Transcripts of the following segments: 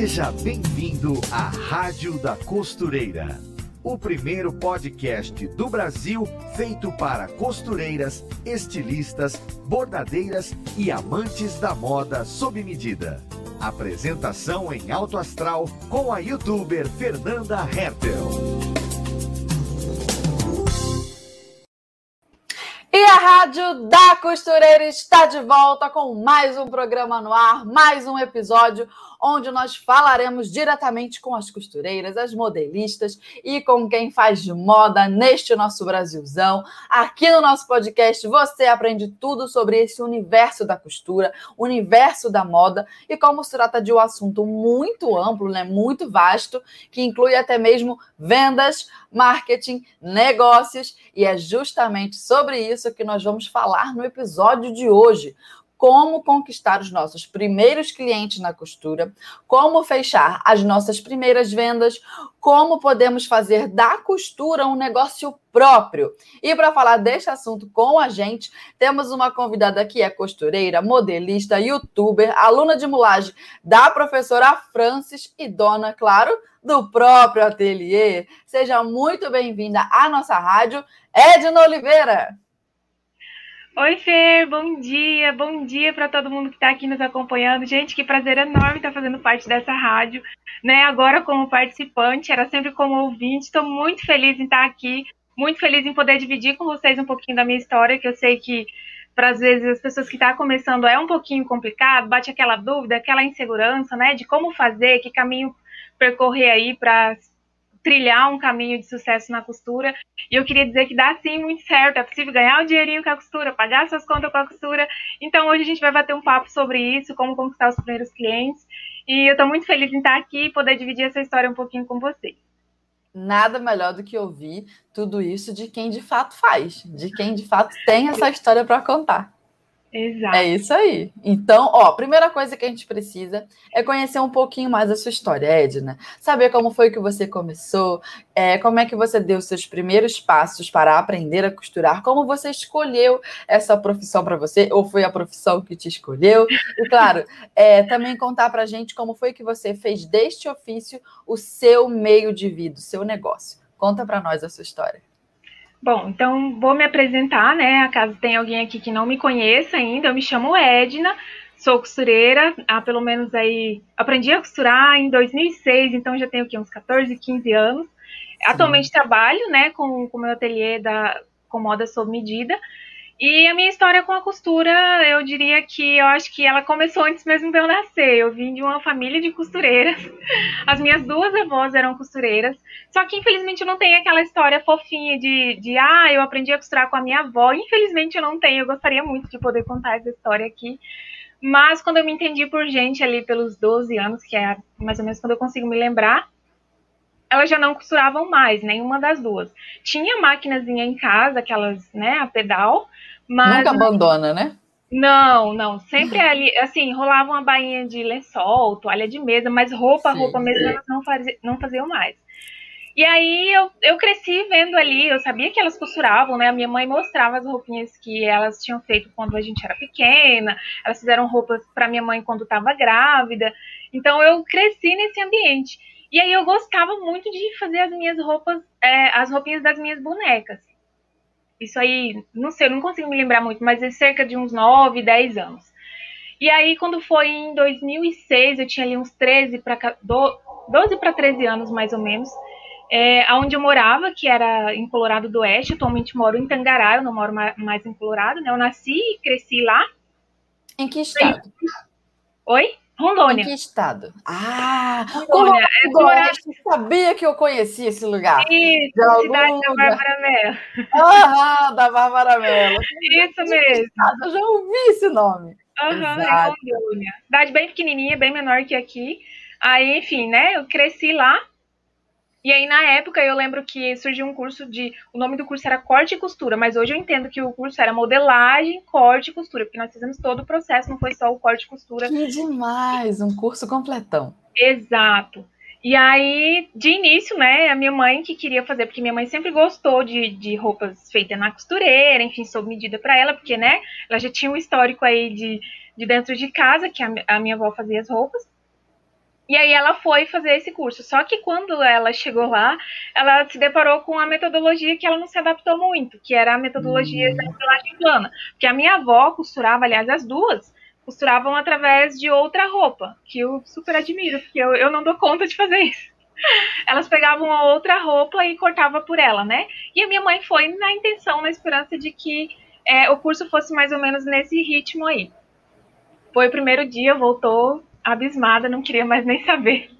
Seja bem-vindo à Rádio da Costureira, o primeiro podcast do Brasil feito para costureiras, estilistas, bordadeiras e amantes da moda sob medida. Apresentação em alto astral com a youtuber Fernanda Hertel. E a Rádio da Costureira está de volta com mais um programa no ar, mais um episódio onde nós falaremos diretamente com as costureiras, as modelistas e com quem faz moda neste nosso Brasilzão. Aqui no nosso podcast você aprende tudo sobre esse universo da costura, universo da moda. E como se trata de um assunto muito amplo, né, muito vasto, que inclui até mesmo vendas, marketing, negócios. E é justamente sobre isso que nós vamos falar no episódio de hoje como conquistar os nossos primeiros clientes na costura, como fechar as nossas primeiras vendas, como podemos fazer da costura um negócio próprio. E para falar deste assunto com a gente, temos uma convidada que é costureira, modelista, youtuber, aluna de mulagem da professora Francis e dona, claro, do próprio ateliê. Seja muito bem-vinda à nossa rádio, Edna Oliveira. Oi, Fer, bom dia, bom dia para todo mundo que está aqui nos acompanhando. Gente, que prazer enorme estar fazendo parte dessa rádio, né? Agora como participante, era sempre como ouvinte. Estou muito feliz em estar aqui, muito feliz em poder dividir com vocês um pouquinho da minha história, que eu sei que para às vezes as pessoas que estão tá começando é um pouquinho complicado, bate aquela dúvida, aquela insegurança, né? De como fazer, que caminho percorrer aí para trilhar um caminho de sucesso na costura. E eu queria dizer que dá sim muito certo. É possível ganhar o dinheirinho com a costura, pagar suas contas com a costura. Então hoje a gente vai bater um papo sobre isso, como conquistar os primeiros clientes. E eu estou muito feliz em estar aqui e poder dividir essa história um pouquinho com vocês. Nada melhor do que ouvir tudo isso de quem de fato faz, de quem de fato tem essa história para contar. Exato. É isso aí. Então, ó, primeira coisa que a gente precisa é conhecer um pouquinho mais a sua história, Edna. Saber como foi que você começou, é, como é que você deu seus primeiros passos para aprender a costurar, como você escolheu essa profissão para você, ou foi a profissão que te escolheu. E, claro, é, também contar para a gente como foi que você fez deste ofício o seu meio de vida, o seu negócio. Conta para nós a sua história. Bom, então vou me apresentar, né? Caso tenha alguém aqui que não me conheça ainda, eu me chamo Edna, sou costureira, há pelo menos aí, aprendi a costurar em 2006, então já tenho aqui uns 14, 15 anos. Sim. Atualmente trabalho, né, com o meu ateliê da com moda sob medida e a minha história com a costura, eu diria que eu acho que ela começou antes mesmo de eu nascer. Eu vim de uma família de costureiras. As minhas duas avós eram costureiras. Só que infelizmente eu não tenho aquela história fofinha de, de ah, eu aprendi a costurar com a minha avó. Infelizmente eu não tenho. Eu gostaria muito de poder contar essa história aqui. Mas quando eu me entendi por gente ali pelos 12 anos, que é mais ou menos quando eu consigo me lembrar, elas já não costuravam mais, nenhuma das duas. Tinha maquinazinha em casa, aquelas, né, a pedal, mas, Nunca abandona, né? Não, não. Sempre ali, assim, rolava uma bainha de lençol, toalha de mesa, mas roupa, Sim. roupa mesmo elas não, fazia, não faziam mais. E aí eu, eu cresci vendo ali, eu sabia que elas costuravam, né? A minha mãe mostrava as roupinhas que elas tinham feito quando a gente era pequena. Elas fizeram roupas para minha mãe quando estava grávida. Então eu cresci nesse ambiente. E aí eu gostava muito de fazer as minhas roupas, é, as roupinhas das minhas bonecas. Isso aí, não sei, eu não consigo me lembrar muito, mas é cerca de uns 9, 10 anos. E aí, quando foi em 2006, eu tinha ali uns 13 para 12 para 13 anos, mais ou menos, é, onde eu morava, que era em Colorado do Oeste. Atualmente moro em Tangará, eu não moro mais em Colorado, né? Eu nasci e cresci lá. Em que estado? Oi? Rondônia. Em que estado? Ah, Rondônia. É Rondônia. Eu sabia que eu conhecia esse lugar. Isso, de cidade da Bárbara Mello. Aham, da Bárbara Mello. Isso mesmo. Eu já ouvi esse nome. Aham, é Rondônia. Cidade bem pequenininha, bem menor que aqui. Aí, enfim, né, eu cresci lá. E aí, na época, eu lembro que surgiu um curso de. O nome do curso era corte e costura, mas hoje eu entendo que o curso era modelagem, corte e costura, porque nós fizemos todo o processo, não foi só o corte e costura. Que demais! Um curso completão. Exato. E aí, de início, né, a minha mãe que queria fazer, porque minha mãe sempre gostou de, de roupas feitas na costureira, enfim, sob medida para ela, porque, né, ela já tinha um histórico aí de, de dentro de casa, que a, a minha avó fazia as roupas. E aí ela foi fazer esse curso. Só que quando ela chegou lá, ela se deparou com a metodologia que ela não se adaptou muito, que era a metodologia uhum. da modelagem plana. Porque a minha avó costurava, aliás, as duas, costuravam através de outra roupa, que eu super admiro, porque eu, eu não dou conta de fazer isso. Elas pegavam a outra roupa e cortava por ela, né? E a minha mãe foi na intenção, na esperança de que é, o curso fosse mais ou menos nesse ritmo aí. Foi o primeiro dia, voltou abismada, não queria mais nem saber.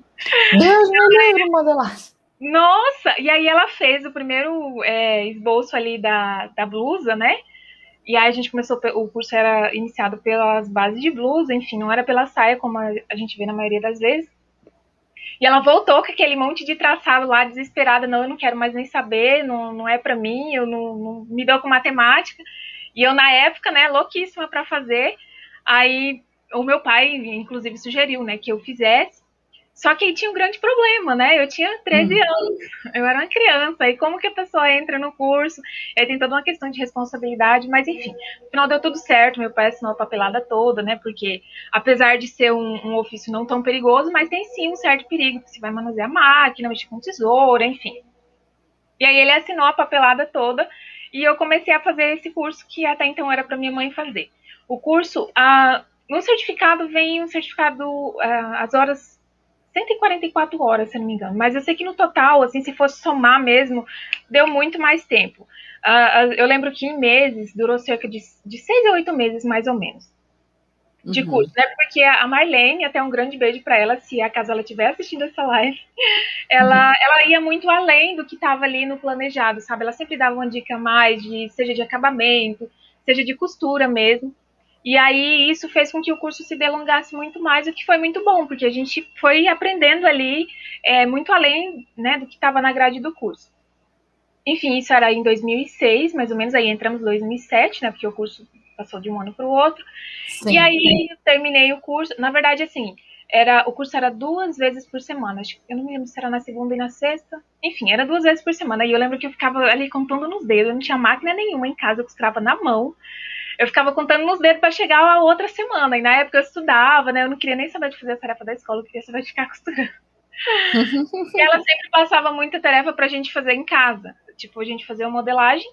Deus me livre, modelar. Nossa! E aí ela fez o primeiro é, esboço ali da, da blusa, né? E aí a gente começou, o curso era iniciado pelas bases de blusa, enfim, não era pela saia, como a, a gente vê na maioria das vezes. E ela voltou com aquele monte de traçado lá, desesperada, não, eu não quero mais nem saber, não, não é para mim, eu não, não me dou com matemática. E eu, na época, né, louquíssima para fazer. Aí o meu pai, inclusive, sugeriu, né, que eu fizesse. Só que aí tinha um grande problema, né? Eu tinha 13 uhum. anos, eu era uma criança, e como que a pessoa entra no curso? Aí tem toda uma questão de responsabilidade, mas enfim, no final deu tudo certo, meu pai assinou a papelada toda, né? Porque apesar de ser um, um ofício não tão perigoso, mas tem sim um certo perigo, você vai manusear a máquina, mexer com tesoura, enfim. E aí ele assinou a papelada toda, e eu comecei a fazer esse curso que até então era para minha mãe fazer. O curso, a, no certificado vem um certificado, uh, as horas 144 horas, se não me engano. Mas eu sei que no total, assim, se fosse somar mesmo, deu muito mais tempo. Uh, eu lembro que em meses, durou cerca de, de seis a oito meses, mais ou menos, de uhum. curso, né? Porque a Marlene, até um grande beijo para ela, se acaso ela estiver assistindo essa live, ela, uhum. ela ia muito além do que estava ali no planejado, sabe? Ela sempre dava uma dica mais, de, seja de acabamento, seja de costura mesmo. E aí isso fez com que o curso se delongasse muito mais, o que foi muito bom, porque a gente foi aprendendo ali é, muito além né, do que estava na grade do curso. Enfim, isso era em 2006, mais ou menos, aí entramos em 2007, né, porque o curso passou de um ano para o outro. Sim, e aí eu terminei o curso, na verdade, assim, era o curso era duas vezes por semana. Acho, eu não me lembro se era na segunda e na sexta. Enfim, era duas vezes por semana. E eu lembro que eu ficava ali contando nos dedos. Eu não tinha máquina nenhuma em casa, eu costurava na mão eu ficava contando nos dedos para chegar a outra semana. E na época eu estudava, né? Eu não queria nem saber de fazer a tarefa da escola, eu queria saber de ficar costurando. e ela sempre passava muita tarefa pra gente fazer em casa. Tipo, a gente fazia uma modelagem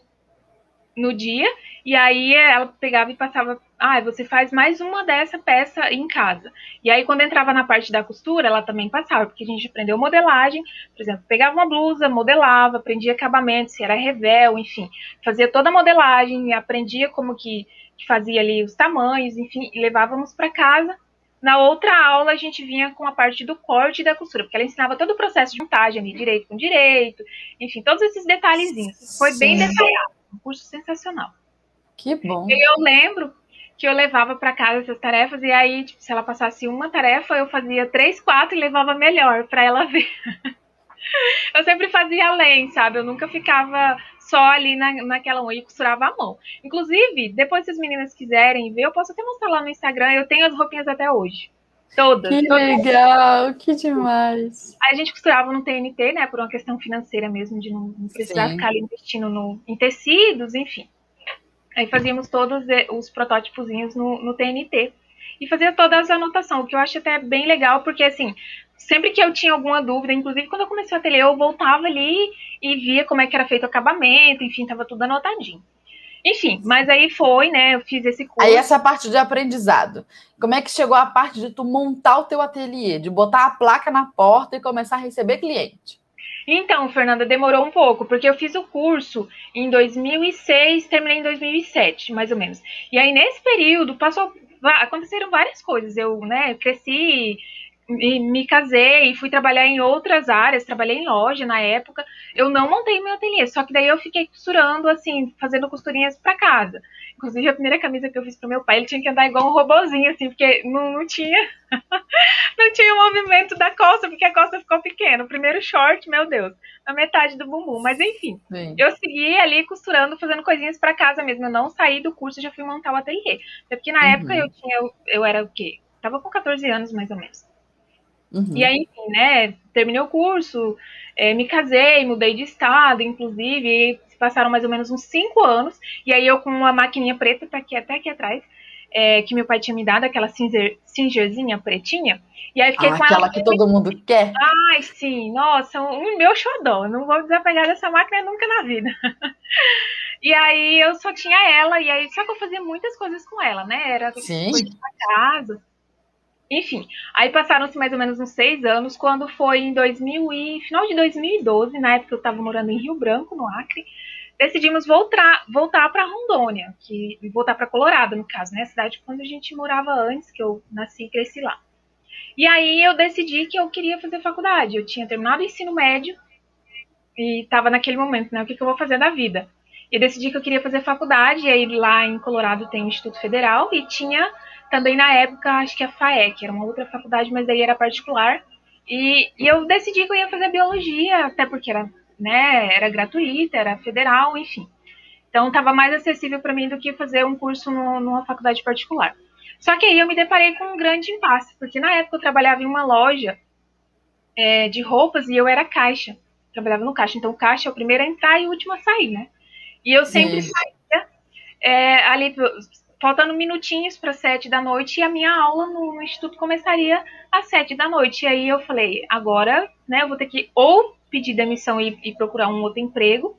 no dia, e aí ela pegava e passava, ah, você faz mais uma dessa peça em casa. E aí quando entrava na parte da costura, ela também passava, porque a gente aprendeu modelagem, por exemplo, pegava uma blusa, modelava, aprendia acabamento, se era revel, enfim, fazia toda a modelagem, aprendia como que, que fazia ali os tamanhos, enfim, e levávamos para casa. Na outra aula a gente vinha com a parte do corte e da costura, porque ela ensinava todo o processo de montagem ali, direito com direito, enfim, todos esses detalhezinhos. Foi bem detalhado um curso sensacional. Que bom. E eu lembro que eu levava para casa essas tarefas e aí, tipo, se ela passasse uma tarefa, eu fazia três, quatro e levava melhor para ela ver. eu sempre fazia além, sabe? Eu nunca ficava só ali na, naquela unha e costurava a mão. Inclusive, depois se as meninas quiserem ver, eu posso até mostrar lá no Instagram, eu tenho as roupinhas até hoje. Todas. Que legal, que demais. Aí a gente costurava no TNT, né? Por uma questão financeira mesmo, de não, não precisar Sim. ficar ali investindo no, em tecidos, enfim. Aí fazíamos todos os protótipozinhos no, no TNT. E fazia todas as anotações, o que eu acho até bem legal, porque assim, sempre que eu tinha alguma dúvida, inclusive quando eu comecei a ateliê, eu voltava ali e via como é que era feito o acabamento, enfim, tava tudo anotadinho. Enfim, mas aí foi, né? Eu fiz esse curso. Aí essa parte de aprendizado. Como é que chegou a parte de tu montar o teu ateliê, de botar a placa na porta e começar a receber cliente? Então, Fernanda, demorou um pouco, porque eu fiz o curso em 2006, terminei em 2007, mais ou menos. E aí, nesse período, passou, aconteceram várias coisas. Eu, né, cresci, me, me casei e fui trabalhar em outras áreas, trabalhei em loja na época. Eu não montei meu ateliê, só que daí eu fiquei costurando, assim, fazendo costurinhas para casa. Inclusive, a primeira camisa que eu fiz pro meu pai, ele tinha que andar igual um robozinho, assim, porque não, não tinha não tinha o movimento da costa, porque a costa ficou pequena. O primeiro short, meu Deus, a metade do bumbum. Mas enfim, Sim. eu segui ali costurando, fazendo coisinhas para casa mesmo. Eu não saí do curso, já fui montar o ateliê. Porque na uhum. época eu tinha, eu, eu era o quê? Tava com 14 anos, mais ou menos. Uhum. E aí, enfim, né, terminei o curso, é, me casei, mudei de estado, inclusive, passaram mais ou menos uns cinco anos, e aí eu com uma maquininha preta, tá aqui até aqui atrás, é, que meu pai tinha me dado, aquela cinzer, cingerzinha pretinha. E aí fiquei ah, com aquela ela. que todo mundo quer. Ai, sim, nossa, um meu xodó. Não vou desapegar dessa máquina nunca na vida. e aí eu só tinha ela, e aí só que eu fazia muitas coisas com ela, né? Era sim. coisa pra casa. Enfim, aí passaram-se mais ou menos uns seis anos, quando foi em 2000 e final de 2012, na época eu estava morando em Rio Branco, no Acre, decidimos voltar voltar para Rondônia, que voltar para Colorado, no caso, né, a cidade quando a gente morava antes, que eu nasci e cresci lá. E aí eu decidi que eu queria fazer faculdade. Eu tinha terminado o ensino médio e estava naquele momento, né, o que, que eu vou fazer da vida? E decidi que eu queria fazer faculdade, e aí lá em Colorado tem o Instituto Federal e tinha também na época, acho que a FAEC, era uma outra faculdade, mas daí era particular. E, e eu decidi que eu ia fazer biologia, até porque era, né, era gratuita, era federal, enfim. Então estava mais acessível para mim do que fazer um curso no, numa faculdade particular. Só que aí eu me deparei com um grande impasse, porque na época eu trabalhava em uma loja é, de roupas e eu era caixa. Trabalhava no caixa. Então o caixa é o primeiro a entrar e o último a sair, né? E eu sempre Sim. saía é, ali faltando minutinhos para sete da noite e a minha aula no, no, instituto começaria às sete da noite. E aí eu falei, agora, né, eu vou ter que ou pedir demissão e, e procurar um outro emprego,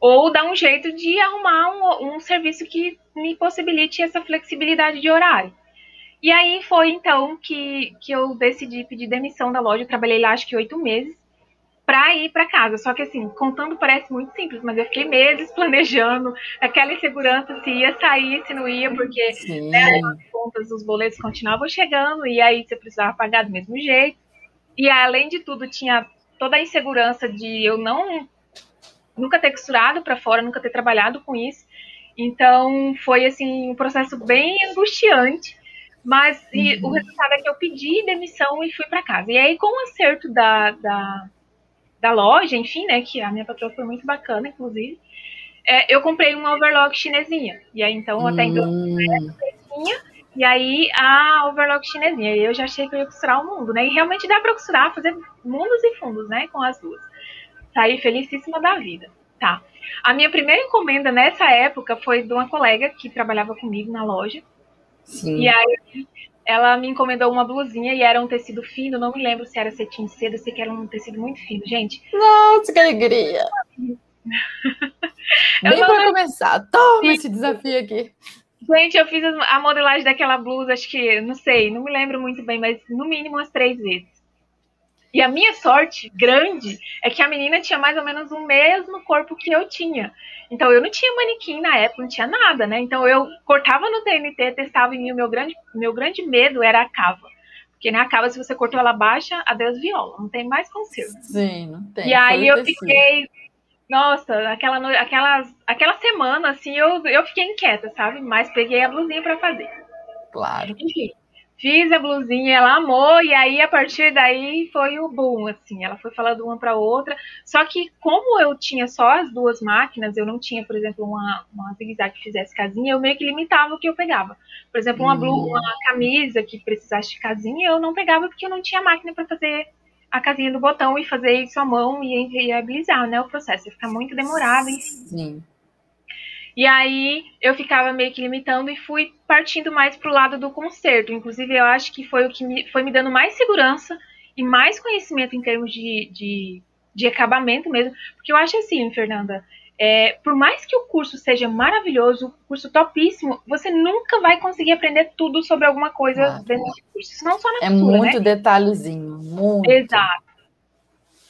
ou dar um jeito de arrumar um, um, serviço que me possibilite essa flexibilidade de horário. E aí foi então que, que eu decidi pedir demissão da loja. Eu trabalhei lá acho que oito meses para ir para casa. Só que assim, contando parece muito simples, mas eu fiquei meses planejando aquela insegurança se ia sair, se não ia, porque né, as contas, os boletos continuavam chegando e aí você precisava pagar do mesmo jeito. E além de tudo, tinha toda a insegurança de eu não nunca ter costurado para fora, nunca ter trabalhado com isso. Então foi assim um processo bem angustiante. Mas uhum. o resultado é que eu pedi demissão e fui para casa. E aí, com o acerto da, da da loja, enfim, né? Que a minha patroa foi muito bacana, inclusive. É, eu comprei uma overlock chinesinha. E aí, então, até então, essa e aí a overlock chinesinha. E eu já achei que eu ia costurar o mundo, né? E realmente dá pra costurar, fazer mundos e fundos, né? Com as duas. Saí felicíssima da vida. Tá. A minha primeira encomenda nessa época foi de uma colega que trabalhava comigo na loja. Sim. E aí ela me encomendou uma blusinha e era um tecido fino, não me lembro se era cetim cedo, sei que era um tecido muito fino, gente. Nossa, que alegria! Nem para começar, toma esse desafio aqui. Gente, eu fiz a modelagem daquela blusa, acho que, não sei, não me lembro muito bem, mas no mínimo umas três vezes. E a minha sorte grande é que a menina tinha mais ou menos o mesmo corpo que eu tinha. Então eu não tinha manequim na época, não tinha nada, né? Então eu cortava no TNT, testava em mim, o meu grande, meu grande medo era a cava. Porque né, a cava, se você cortou ela baixa, adeus viola, não tem mais conserto. Sim, não tem. E aí eu fiquei, nossa, aquela, aquela, aquela semana, assim, eu, eu fiquei inquieta, sabe? Mas peguei a blusinha para fazer. Claro. Enfim, Fiz a blusinha, ela amou, e aí a partir daí foi o boom, assim. Ela foi falando uma para outra. Só que, como eu tinha só as duas máquinas, eu não tinha, por exemplo, uma, uma zigue-zague que fizesse casinha, eu meio que limitava o que eu pegava. Por exemplo, uma, blu, uma camisa que precisasse de casinha, eu não pegava porque eu não tinha máquina para fazer a casinha do botão e fazer isso à mão e inviabilizar né, o processo. Ia ficar muito demorado, enfim. Sim. E aí eu ficava meio que limitando e fui partindo mais para o lado do concerto. Inclusive, eu acho que foi o que me, foi me dando mais segurança e mais conhecimento em termos de, de, de acabamento mesmo. Porque eu acho assim, Fernanda, é, por mais que o curso seja maravilhoso, o curso topíssimo, você nunca vai conseguir aprender tudo sobre alguma coisa dentro do curso. Não só na É costura, muito né? detalhezinho, muito. Exato.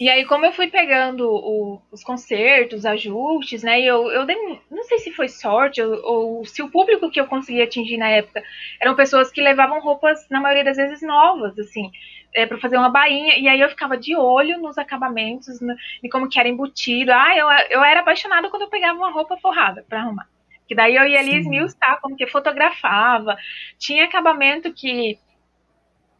E aí, como eu fui pegando o, os concertos, os ajustes, né? eu, eu dei, não sei se foi sorte ou, ou, se o público que eu consegui atingir na época eram pessoas que levavam roupas, na maioria das vezes, novas, assim, é, para fazer uma bainha. E aí eu ficava de olho nos acabamentos, no, e como que era embutido. Ah, eu, eu era apaixonada quando eu pegava uma roupa forrada para arrumar. Que daí eu ia ali esmiuçar, como que fotografava. Tinha acabamento que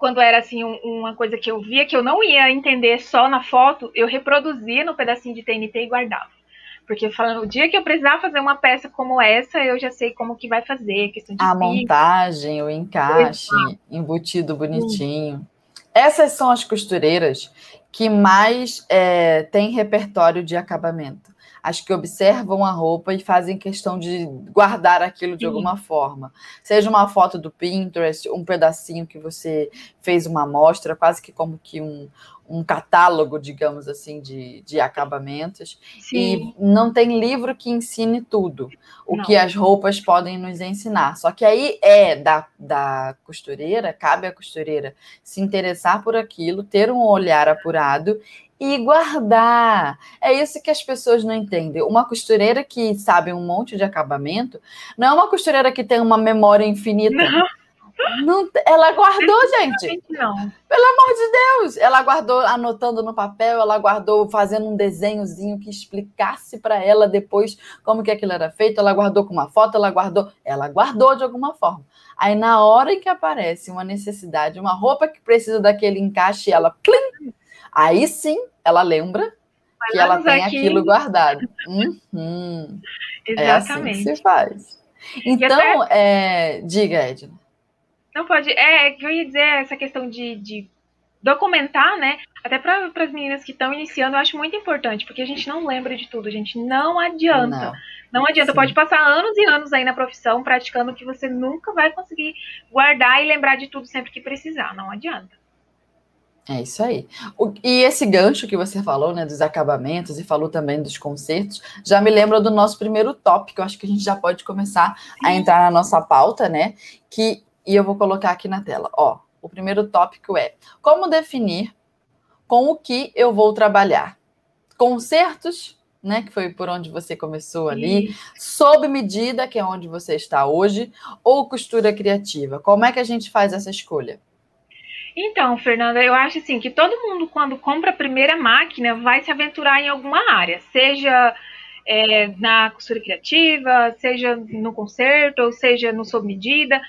quando era assim um, uma coisa que eu via que eu não ia entender só na foto, eu reproduzia no pedacinho de TNT e guardava. Porque falando, o dia que eu precisar fazer uma peça como essa, eu já sei como que vai fazer, questão de a montagem, o encaixe, embutido bonitinho. Essas são as costureiras que mais é, têm repertório de acabamento. As que observam a roupa e fazem questão de guardar aquilo de Sim. alguma forma. Seja uma foto do Pinterest, um pedacinho que você fez uma amostra, quase que como que um, um catálogo, digamos assim, de, de acabamentos. Sim. E não tem livro que ensine tudo, o não. que as roupas podem nos ensinar. Só que aí é da, da costureira, cabe à costureira se interessar por aquilo, ter um olhar apurado e guardar. É isso que as pessoas não entendem. Uma costureira que sabe um monte de acabamento não é uma costureira que tem uma memória infinita. Não. Não, ela guardou, gente. Não. Pelo amor de Deus. Ela guardou anotando no papel, ela guardou fazendo um desenhozinho que explicasse para ela depois como que aquilo era feito. Ela guardou com uma foto, ela guardou. Ela guardou de alguma forma. Aí, na hora em que aparece uma necessidade, uma roupa que precisa daquele encaixe, ela. Plim, aí sim ela lembra que ela tem aqui. aquilo guardado. Uhum. Exatamente. É assim que se faz. Então, até... é... diga, Edna. Não pode. É, é, que eu ia dizer essa questão de, de documentar, né? Até para as meninas que estão iniciando, eu acho muito importante, porque a gente não lembra de tudo, gente não adianta. Não, não adianta, Sim. pode passar anos e anos aí na profissão praticando que você nunca vai conseguir guardar e lembrar de tudo sempre que precisar, não adianta. É isso aí. O, e esse gancho que você falou, né, dos acabamentos e falou também dos concertos, já me lembra do nosso primeiro tópico. Eu acho que a gente já pode começar a entrar na nossa pauta, né? Que e eu vou colocar aqui na tela. Ó, o primeiro tópico é como definir com o que eu vou trabalhar. Concertos, né, que foi por onde você começou ali, sob medida, que é onde você está hoje, ou costura criativa. Como é que a gente faz essa escolha? Então, Fernanda, eu acho assim que todo mundo, quando compra a primeira máquina, vai se aventurar em alguma área, seja é, na costura criativa, seja no concerto, ou seja no sob medida.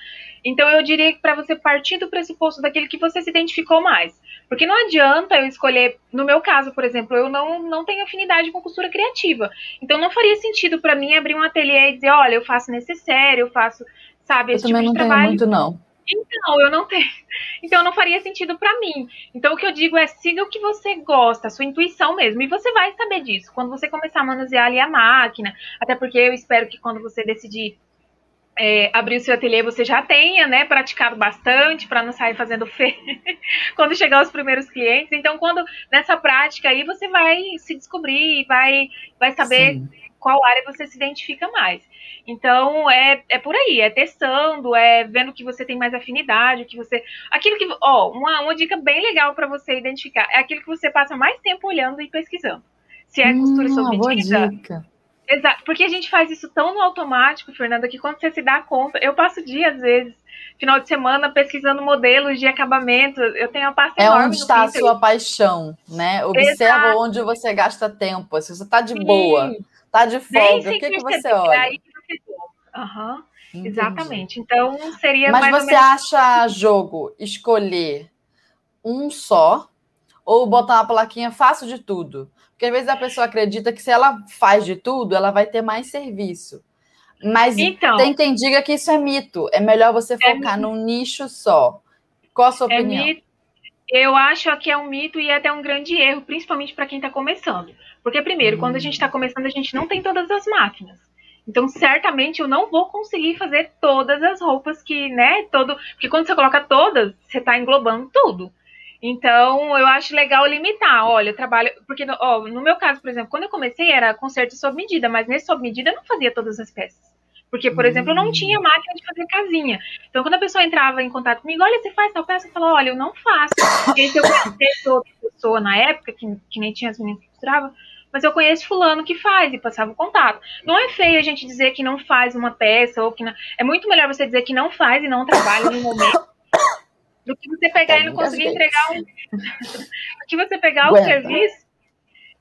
Então, eu diria que para você partir do pressuposto daquele que você se identificou mais. Porque não adianta eu escolher, no meu caso, por exemplo, eu não, não tenho afinidade com costura criativa. Então, não faria sentido para mim abrir um ateliê e dizer, olha, eu faço necessário, eu faço, sabe, esse eu tipo de trabalho. Tenho muito, não. Então, eu não tenho. Então, não faria sentido para mim. Então, o que eu digo é siga o que você gosta, sua intuição mesmo. E você vai saber disso quando você começar a manusear ali a máquina. Até porque eu espero que quando você decidir é, abrir o seu ateliê, você já tenha, né, praticado bastante para não sair fazendo feio quando chegar os primeiros clientes. Então, quando nessa prática aí você vai se descobrir, vai, vai saber Sim. Qual área você se identifica mais. Então é, é por aí, é testando, é vendo que você tem mais afinidade, que você. Aquilo que. Ó, uma, uma dica bem legal para você identificar é aquilo que você passa mais tempo olhando e pesquisando. Se é costura hum, sob medida. Dica. Exato, porque a gente faz isso tão no automático, Fernanda, que quando você se dá conta, eu passo dias, às vezes, final de semana, pesquisando modelos de acabamento. Eu tenho uma pasta É onde está a sua paixão, né? Observa Exato. onde você gasta tempo. Se você está de boa, está de folga, o que, que você olha? Uhum, exatamente. Então seria. Mas você acha jogo escolher um só ou botar uma plaquinha faço de tudo? Porque às vezes a pessoa acredita que se ela faz de tudo, ela vai ter mais serviço. Mas então, tem quem diga que isso é mito. É melhor você é focar é num nicho só. Qual a sua é opinião? Mito. Eu acho que é um mito e é até um grande erro, principalmente para quem está começando. Porque, primeiro, quando a gente está começando, a gente não tem todas as máquinas. Então, certamente eu não vou conseguir fazer todas as roupas que, né, todo, porque quando você coloca todas, você está englobando tudo. Então, eu acho legal limitar. Olha, eu trabalho, porque ó, no meu caso, por exemplo, quando eu comecei era conserto sob medida, mas nesse sob medida eu não fazia todas as peças. Porque, por exemplo, eu não tinha máquina de fazer casinha. Então, quando a pessoa entrava em contato comigo, olha, você faz tal peça, eu falava, olha, eu não faço. E se eu conhecesse outra pessoa na época, que, que nem tinha as meninas que costuravam, mas eu conheço fulano que faz e passava o contato. Não é feio a gente dizer que não faz uma peça ou que não... é muito melhor você dizer que não faz e não trabalha no momento do que você pegar e não conseguir entregar um do que você pegar o serviço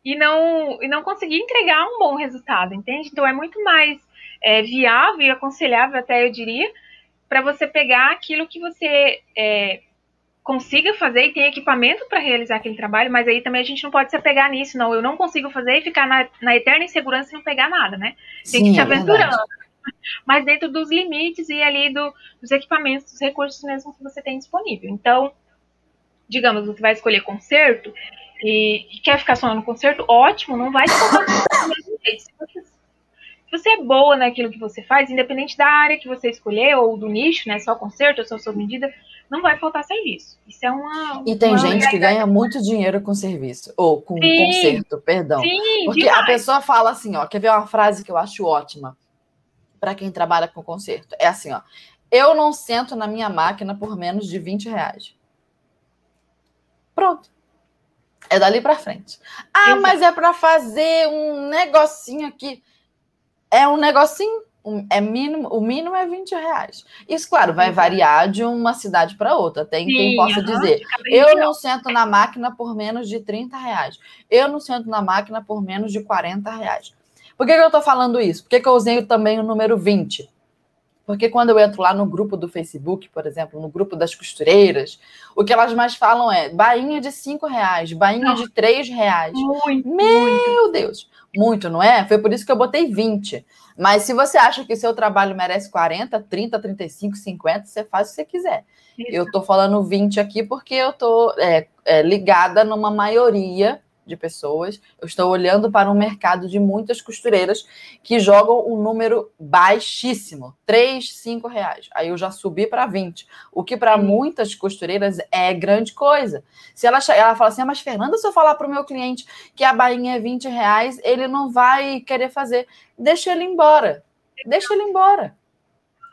e não e não conseguir entregar um bom resultado, entende? Então é muito mais é, viável e aconselhável até eu diria para você pegar aquilo que você é, consiga fazer e tem equipamento para realizar aquele trabalho, mas aí também a gente não pode se apegar nisso, não. Eu não consigo fazer e ficar na, na eterna insegurança e não pegar nada, né? Tem Sim, que se é aventurando. mas dentro dos limites e ali do, dos equipamentos, dos recursos mesmo que você tem disponível. Então, digamos, você vai escolher concerto e, e quer ficar só no concerto, ótimo, não vai se Se você, se você é boa naquilo que você faz, independente da área que você escolher ou do nicho, né? Só conserto ou só sua medida, não vai faltar serviço. Isso é uma. E tem uma gente que ganha muito dinheiro com serviço, ou com Sim. conserto, perdão. Sim, Porque demais. a pessoa fala assim, ó, quer ver uma frase que eu acho ótima para quem trabalha com conserto? É assim, ó. Eu não sento na minha máquina por menos de 20 reais. Pronto. É dali para frente. Ah, Exato. mas é para fazer um negocinho aqui. É um negocinho. É mínimo, o mínimo é 20 reais. Isso, claro, vai variar de uma cidade para outra. Tem quem Sim, possa aham, dizer. Eu não sento na máquina por menos de 30 reais. Eu não sento na máquina por menos de 40 reais. Por que, que eu estou falando isso? Por que, que eu usei também o número 20? Porque quando eu entro lá no grupo do Facebook, por exemplo, no grupo das costureiras, o que elas mais falam é bainha de 5 reais, bainha de 3 reais. Muito, muito. Meu Deus, muito, não é? Foi por isso que eu botei 20. Mas se você acha que seu trabalho merece 40, 30, 35, 50, você faz o que você quiser. Eu estou falando 20 aqui porque eu estou ligada numa maioria de pessoas. Eu estou olhando para um mercado de muitas costureiras que jogam um número baixíssimo, 3, 5 reais. Aí eu já subi para 20, o que para muitas costureiras é grande coisa. Se ela, ela fala assim, "Ah, mas Fernanda, se eu falar para o meu cliente que a bainha é 20 reais, ele não vai querer fazer. Deixa ele embora. Deixa ele embora.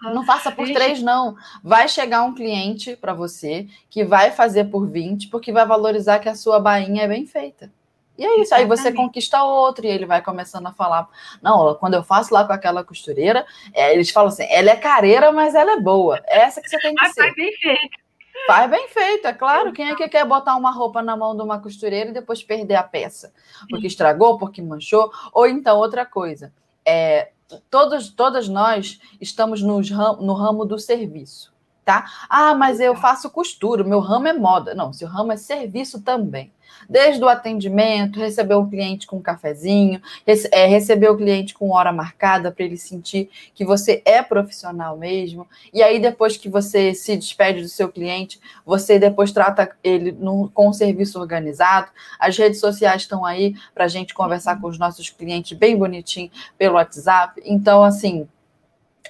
Não faça por três, não. Vai chegar um cliente para você que vai fazer por 20, porque vai valorizar que a sua bainha é bem feita. E é isso. Aí você conquista outro e ele vai começando a falar. Não, quando eu faço lá com aquela costureira, é, eles falam assim: ela é careira, mas ela é boa. É essa que você tem que Mas ser. faz bem feito. Faz bem feito, é claro. Quem é que quer botar uma roupa na mão de uma costureira e depois perder a peça? Porque estragou, porque manchou? Ou então, outra coisa. É, todos, todas nós estamos nos ram- no ramo do serviço, tá? Ah, mas eu faço costura, meu ramo é moda. Não, seu ramo é serviço também. Desde o atendimento, receber um cliente com um cafezinho, rece- é, receber o cliente com hora marcada para ele sentir que você é profissional mesmo. E aí, depois que você se despede do seu cliente, você depois trata ele num- com um serviço organizado. As redes sociais estão aí para a gente conversar com os nossos clientes bem bonitinho pelo WhatsApp. Então, assim.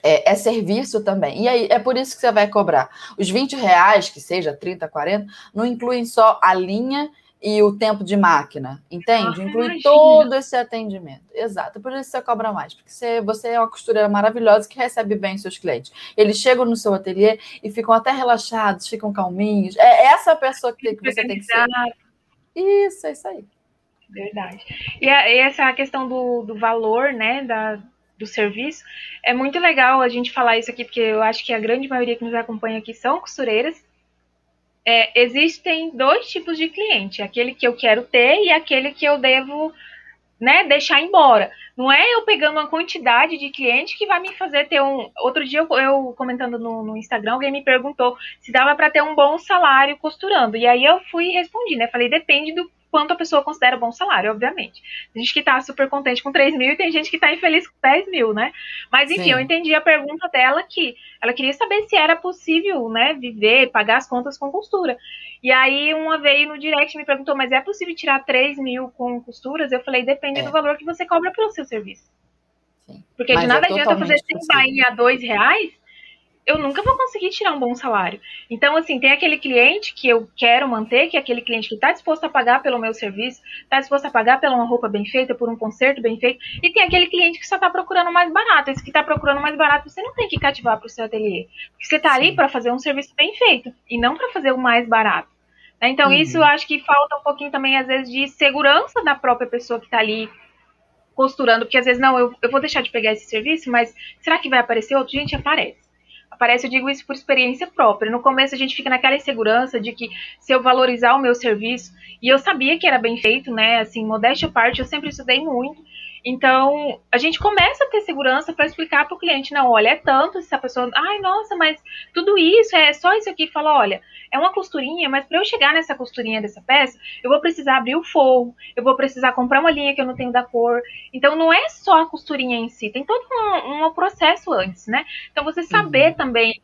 É, é serviço também. E aí, é por isso que você vai cobrar. Os 20 reais, que seja 30, 40, não incluem só a linha e o tempo de máquina, entende? Nossa, Inclui todo esse atendimento. Exato. Por isso você cobra mais, porque você, você é uma costureira maravilhosa que recebe bem seus clientes. Eles chegam no seu ateliê e ficam até relaxados, ficam calminhos. É essa pessoa que, que você tem que ser. Isso, é isso aí. Verdade. E, a- e essa questão do, do valor, né, da, do serviço, é muito legal a gente falar isso aqui, porque eu acho que a grande maioria que nos acompanha aqui são costureiras. É, existem dois tipos de cliente, aquele que eu quero ter e aquele que eu devo né, deixar embora. Não é eu pegando uma quantidade de cliente que vai me fazer ter um. Outro dia eu, eu comentando no, no Instagram, alguém me perguntou se dava para ter um bom salário costurando. E aí eu fui e respondi, né? Falei, depende do quanto a pessoa considera bom salário, obviamente. Tem gente que tá super contente com 3 mil e tem gente que tá infeliz com 10 mil, né? Mas enfim, Sim. eu entendi a pergunta dela que ela queria saber se era possível, né, viver, pagar as contas com costura. E aí uma veio no direct e me perguntou, mas é possível tirar 3 mil com costuras? Eu falei, depende É. do valor que você cobra pelo seu serviço. Sim. Porque Mas de nada é adianta fazer totalmente 100 possível. bainha a 2 reais, eu nunca vou conseguir tirar um bom salário. Então, assim, tem aquele cliente que eu quero manter, que é aquele cliente que está disposto a pagar pelo meu serviço, está disposto a pagar por uma roupa bem feita, por um conserto bem feito, e tem aquele cliente que só está procurando mais barato. Esse que está procurando mais barato, você não tem que cativar para o seu ateliê. Porque você está ali para fazer um serviço bem feito, e não para fazer o mais barato. né? Então, Uhum. isso eu acho que falta um pouquinho também, às vezes, de segurança da própria pessoa que está ali costurando, porque às vezes, não, eu, eu vou deixar de pegar esse serviço, mas será que vai aparecer outro? Gente, aparece. Aparece, eu digo isso por experiência própria. No começo a gente fica naquela insegurança de que se eu valorizar o meu serviço, e eu sabia que era bem feito, né? Assim, modéstia à parte, eu sempre estudei muito. Então, a gente começa a ter segurança para explicar para o cliente, não, olha, é tanto, se a pessoa, ai, nossa, mas tudo isso, é só isso aqui, fala, olha, é uma costurinha, mas para eu chegar nessa costurinha dessa peça, eu vou precisar abrir o forro, eu vou precisar comprar uma linha que eu não tenho da cor. Então, não é só a costurinha em si, tem todo um, um processo antes, né? Então, você saber também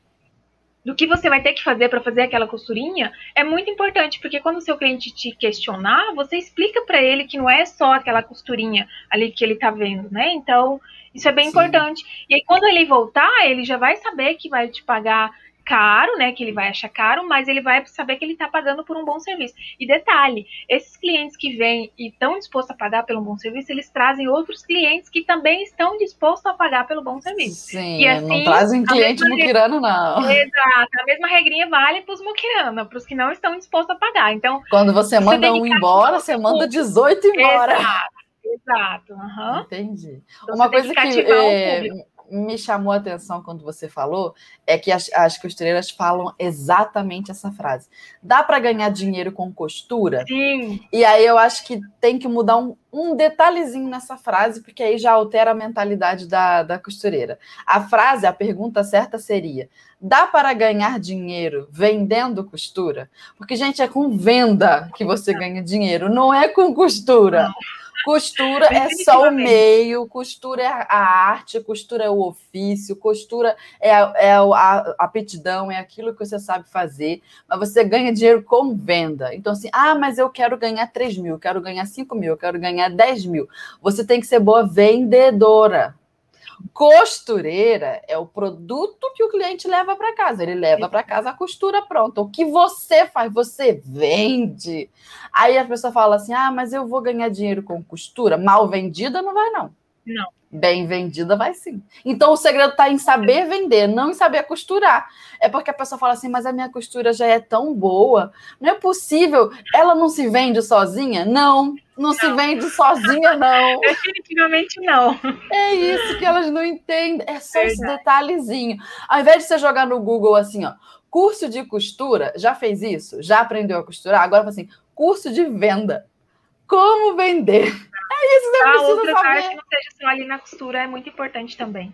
do que você vai ter que fazer para fazer aquela costurinha é muito importante, porque quando o seu cliente te questionar, você explica para ele que não é só aquela costurinha ali que ele tá vendo, né? Então, isso é bem Sim. importante. E aí, quando ele voltar, ele já vai saber que vai te pagar caro, né? Que ele vai achar caro, mas ele vai saber que ele está pagando por um bom serviço. E detalhe, esses clientes que vêm e estão dispostos a pagar pelo bom serviço, eles trazem outros clientes que também estão dispostos a pagar pelo bom serviço. Sim, e assim, não trazem cliente muquirano, não. Exato, a mesma regrinha vale para os muquirana, para os que não estão dispostos a pagar. Então, quando você manda um embora, você manda 18 embora. Exato. Exato. Uhum. Entendi. Então, Uma coisa que, é, me chamou a atenção quando você falou é que as, as costureiras falam exatamente essa frase. Dá para ganhar dinheiro com costura? Sim. E aí eu acho que tem que mudar um, um detalhezinho nessa frase, porque aí já altera a mentalidade da, da costureira. A frase, a pergunta certa seria: dá para ganhar dinheiro vendendo costura? Porque, gente, é com venda que você ganha dinheiro, não é com costura. Não. Costura é só o meio, costura é a arte, costura é o ofício, costura é, a, é a aptidão, é aquilo que você sabe fazer, mas você ganha dinheiro com venda. Então, assim, ah, mas eu quero ganhar 3 mil, quero ganhar 5 mil, quero ganhar 10 mil. Você tem que ser boa vendedora. Costureira é o produto que o cliente leva para casa. Ele leva para casa a costura pronta. O que você faz? Você vende. Aí a pessoa fala assim: ah, mas eu vou ganhar dinheiro com costura. Mal vendida não vai, não. Não. Bem vendida vai sim. Então o segredo está em saber vender, não em saber costurar. É porque a pessoa fala assim, mas a minha costura já é tão boa. Não é possível. Ela não se vende sozinha? Não, não, não. se vende sozinha, não. Definitivamente não. É isso que elas não entendem. É só Verdade. esse detalhezinho. Ao invés de você jogar no Google assim, ó, curso de costura, já fez isso? Já aprendeu a costurar? Agora assim, curso de venda. Como vender? Isso, você a outra saber. parte que não seja só ali na costura é muito importante também.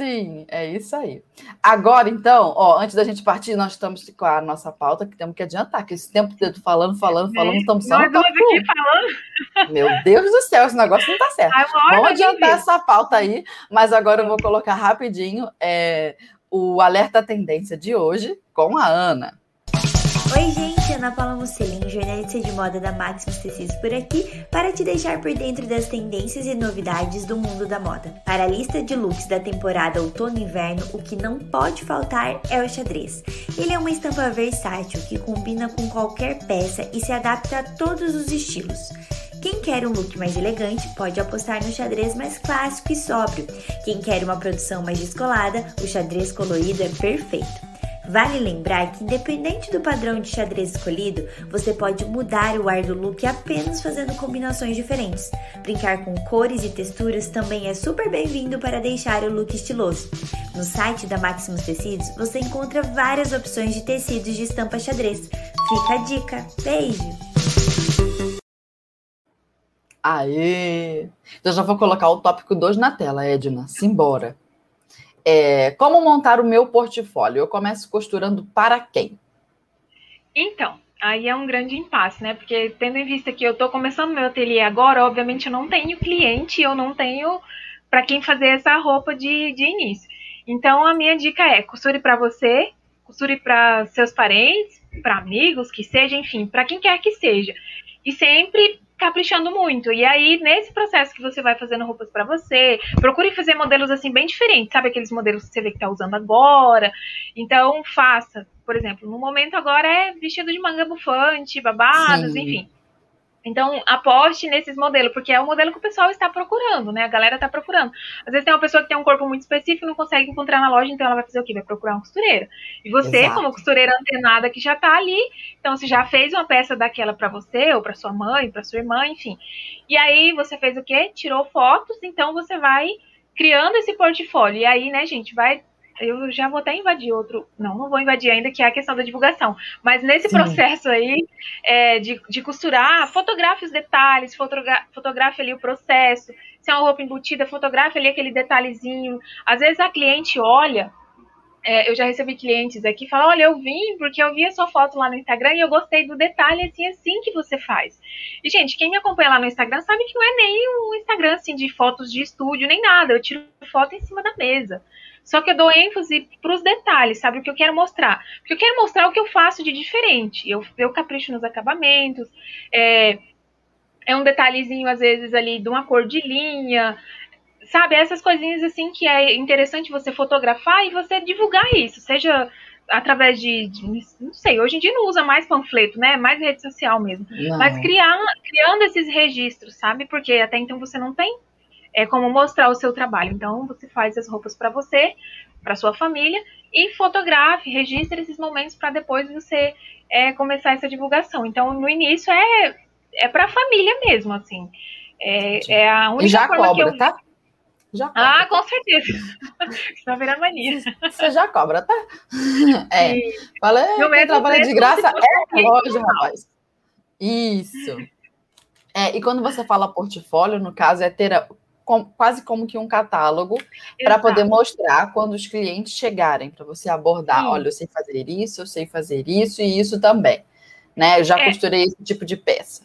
Sim, é isso aí. Agora, então, ó, antes da gente partir, nós estamos com a nossa pauta que temos que adiantar, que esse tempo todo falando, falando, falando, estamos só Nós aqui falando. Meu Deus do céu, esse negócio não está certo. Vamos adiantar essa pauta aí, mas agora eu vou colocar rapidinho é, o alerta tendência de hoje com a Ana. Oi, gente, Ana Paula Mussolini, jornalista de moda da Maximus Tecidos por aqui, para te deixar por dentro das tendências e novidades do mundo da moda. Para a lista de looks da temporada outono e inverno, o que não pode faltar é o xadrez. Ele é uma estampa versátil que combina com qualquer peça e se adapta a todos os estilos. Quem quer um look mais elegante pode apostar no xadrez mais clássico e sóbrio. Quem quer uma produção mais descolada, o xadrez colorido é perfeito. Vale lembrar que, independente do padrão de xadrez escolhido, você pode mudar o ar do look apenas fazendo combinações diferentes. Brincar com cores e texturas também é super bem-vindo para deixar o look estiloso. No site da Maximus Tecidos você encontra várias opções de tecidos de estampa xadrez. Fica a dica. Beijo! Aê! Então já vou colocar o tópico 2 na tela, Edna. Simbora. É, como montar o meu portfólio? Eu começo costurando para quem? Então, aí é um grande impasse, né? Porque tendo em vista que eu estou começando meu ateliê agora, obviamente eu não tenho cliente, eu não tenho para quem fazer essa roupa de, de início. Então a minha dica é costure para você, costure para seus parentes, para amigos, que seja, enfim, para quem quer que seja. E sempre caprichando muito. E aí, nesse processo que você vai fazendo roupas para você, procure fazer modelos assim bem diferentes, sabe aqueles modelos que você vê que tá usando agora. Então, faça. Por exemplo, no momento agora é vestido de manga bufante, babados, Sim. enfim. Então, aposte nesses modelos, porque é o modelo que o pessoal está procurando, né? A galera está procurando. Às vezes tem uma pessoa que tem um corpo muito específico e não consegue encontrar na loja, então ela vai fazer o quê? Vai procurar uma costureira. E você, Exato. como costureira antenada que já está ali, então você já fez uma peça daquela para você, ou para sua mãe, para sua irmã, enfim. E aí você fez o quê? Tirou fotos, então você vai criando esse portfólio. E aí, né, gente, vai eu já vou até invadir outro. Não, não vou invadir ainda, que é a questão da divulgação. Mas nesse Sim. processo aí é, de, de costurar, fotografe os detalhes, fotogra fotografe ali o processo. Se é uma roupa embutida, fotografe ali aquele detalhezinho. Às vezes a cliente olha. É, eu já recebi clientes aqui falam, olha, eu vim porque eu vi a sua foto lá no Instagram e eu gostei do detalhe assim, assim que você faz. E, gente, quem me acompanha lá no Instagram sabe que não é nem um Instagram assim de fotos de estúdio, nem nada. Eu tiro foto em cima da mesa. Só que eu dou ênfase para os detalhes, sabe? O que eu quero mostrar. Porque eu quero mostrar o que eu faço de diferente. Eu, eu capricho nos acabamentos, é, é um detalhezinho, às vezes, ali de uma cor de linha, sabe? Essas coisinhas assim que é interessante você fotografar e você divulgar isso, seja através de, de, não sei, hoje em dia não usa mais panfleto, né? Mais rede social mesmo. Não. Mas criar, criando esses registros, sabe? Porque até então você não tem é como mostrar o seu trabalho. Então você faz as roupas para você, para sua família e fotografe, registre esses momentos para depois você é, começar essa divulgação. Então no início é é para a família mesmo, assim. É, é a única e já forma cobra, que eu tá? Já cobra. Ah, com certeza. Está virando mania. Você já cobra, tá? É. Fala, quem trabalha de graça é loja, rapaz. Isso. É, e quando você fala portfólio, no caso, é ter com, quase como que um catálogo para poder mostrar quando os clientes chegarem, para você abordar, Sim. olha, eu sei fazer isso, eu sei fazer isso e isso também. Né? Eu já é. costurei esse tipo de peça.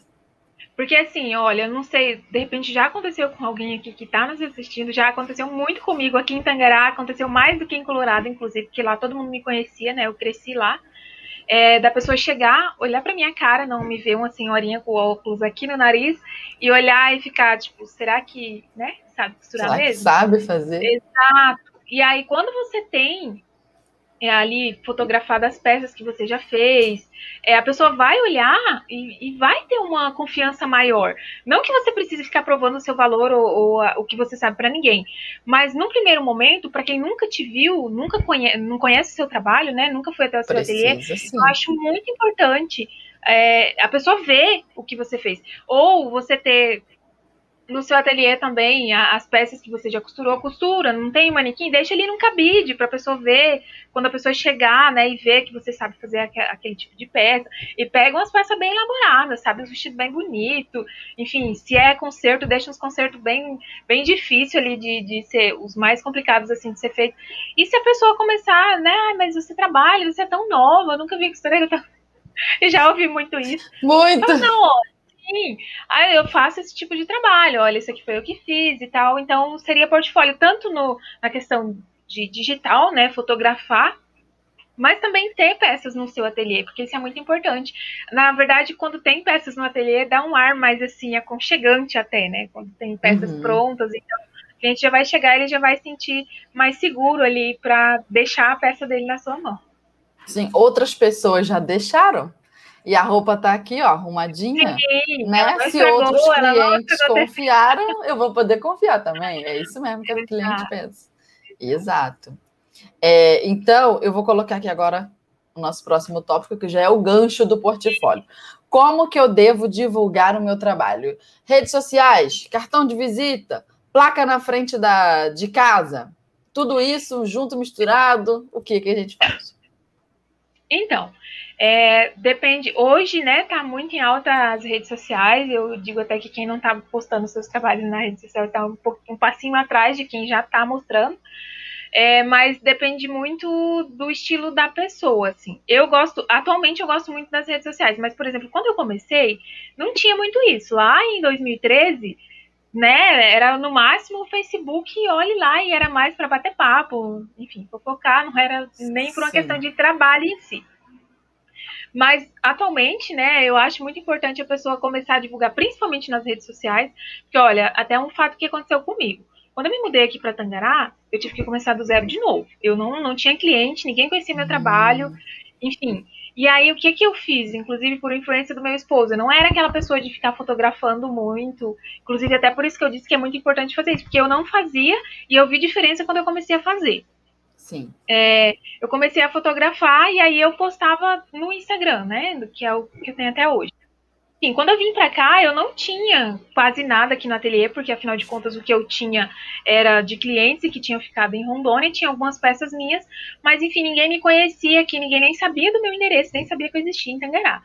Porque assim, olha, não sei, de repente já aconteceu com alguém aqui que está nos assistindo, já aconteceu muito comigo aqui em Tangará, aconteceu mais do que em Colorado, inclusive, porque lá todo mundo me conhecia, né? Eu cresci lá. É, da pessoa chegar, olhar pra minha cara, não me ver uma senhorinha com óculos aqui no nariz e olhar e ficar, tipo, será que, né, sabe costurar será mesmo? Sabe fazer. Exato. E aí, quando você tem é, ali fotografar das peças que você já fez. É, a pessoa vai olhar e, e, vai ter uma confiança maior. Não que você precise ficar provando o seu valor ou, ou a, o que você sabe para ninguém, mas no primeiro momento, para quem nunca te viu, nunca conhe não conhece o seu trabalho, né? Nunca foi até o seu Precisa, ateliê, sim. eu acho muito importante é, a pessoa ver o que você fez. Ou você ter no seu ateliê também, as peças que você já costurou, costura, não tem manequim, deixa ali num cabide para a pessoa ver, quando a pessoa chegar, né, e ver que você sabe fazer aquele tipo de peça, e pega umas peças bem elaboradas, sabe, os vestidos bem bonito, enfim, se é conserto, deixa uns consertos bem, bem difícil ali de, de ser, os mais complicados, assim, de ser feito, e se a pessoa começar, né, ah, mas você trabalha, você é tão nova, eu nunca vi costureira tão... Eu já ouvi muito isso. Muito! Então, não, sim, ah, eu faço esse tipo de trabalho, olha, isso aqui foi eu que fiz e tal. Então, seria portfólio tanto no, na questão de digital, né, fotografar, mas também ter peças no seu ateliê, porque isso é muito importante. Na verdade, quando tem peças no ateliê, dá um ar mais assim, aconchegante até, né? Quando tem peças uhum. prontas, então o cliente já vai chegar, ele já vai sentir mais seguro ali para deixar a peça dele na sua mão. Sim, outras pessoas já deixaram e a roupa tá aqui, ó, arrumadinha. Sim, né? Se outros clientes confiaram, eu vou poder confiar também. É isso mesmo que o cliente pensa. Exato. É, então, eu vou colocar aqui agora o nosso próximo tópico, que já é o gancho do portfólio. Como que eu devo divulgar o meu trabalho? Redes sociais, cartão de visita, placa na frente da, de casa, tudo isso junto, misturado, o que, que a gente faz? Então, é, depende. Hoje, né, tá muito em alta as redes sociais. Eu digo até que quem não tá postando seus trabalhos na rede social tá um, um passinho atrás de quem já tá mostrando. É, mas depende muito do estilo da pessoa, assim. Eu gosto, atualmente eu gosto muito das redes sociais, mas, por exemplo, quando eu comecei, não tinha muito isso. Lá em 2013, né, era no máximo o Facebook, olhe lá, e era mais para bater papo, enfim, fofocar, não era nem por uma Sim. questão de trabalho em si. Mas atualmente, né, eu acho muito importante a pessoa começar a divulgar, principalmente nas redes sociais, porque olha, até um fato que aconteceu comigo. Quando eu me mudei aqui para Tangará, eu tive que começar do zero de novo. Eu não, não tinha cliente, ninguém conhecia meu trabalho, hum. enfim. E aí, o que que eu fiz? Inclusive por influência do meu esposo. Eu não era aquela pessoa de ficar fotografando muito. Inclusive, até por isso que eu disse que é muito importante fazer isso. Porque eu não fazia e eu vi diferença quando eu comecei a fazer. Sim. É, eu comecei a fotografar e aí eu postava no Instagram, né? Que é o que eu tenho até hoje. Sim, quando eu vim para cá, eu não tinha quase nada aqui no ateliê, porque afinal de contas o que eu tinha era de clientes que tinham ficado em Rondônia, tinha algumas peças minhas, mas enfim, ninguém me conhecia aqui, ninguém nem sabia do meu endereço, nem sabia que eu existia em Tangará.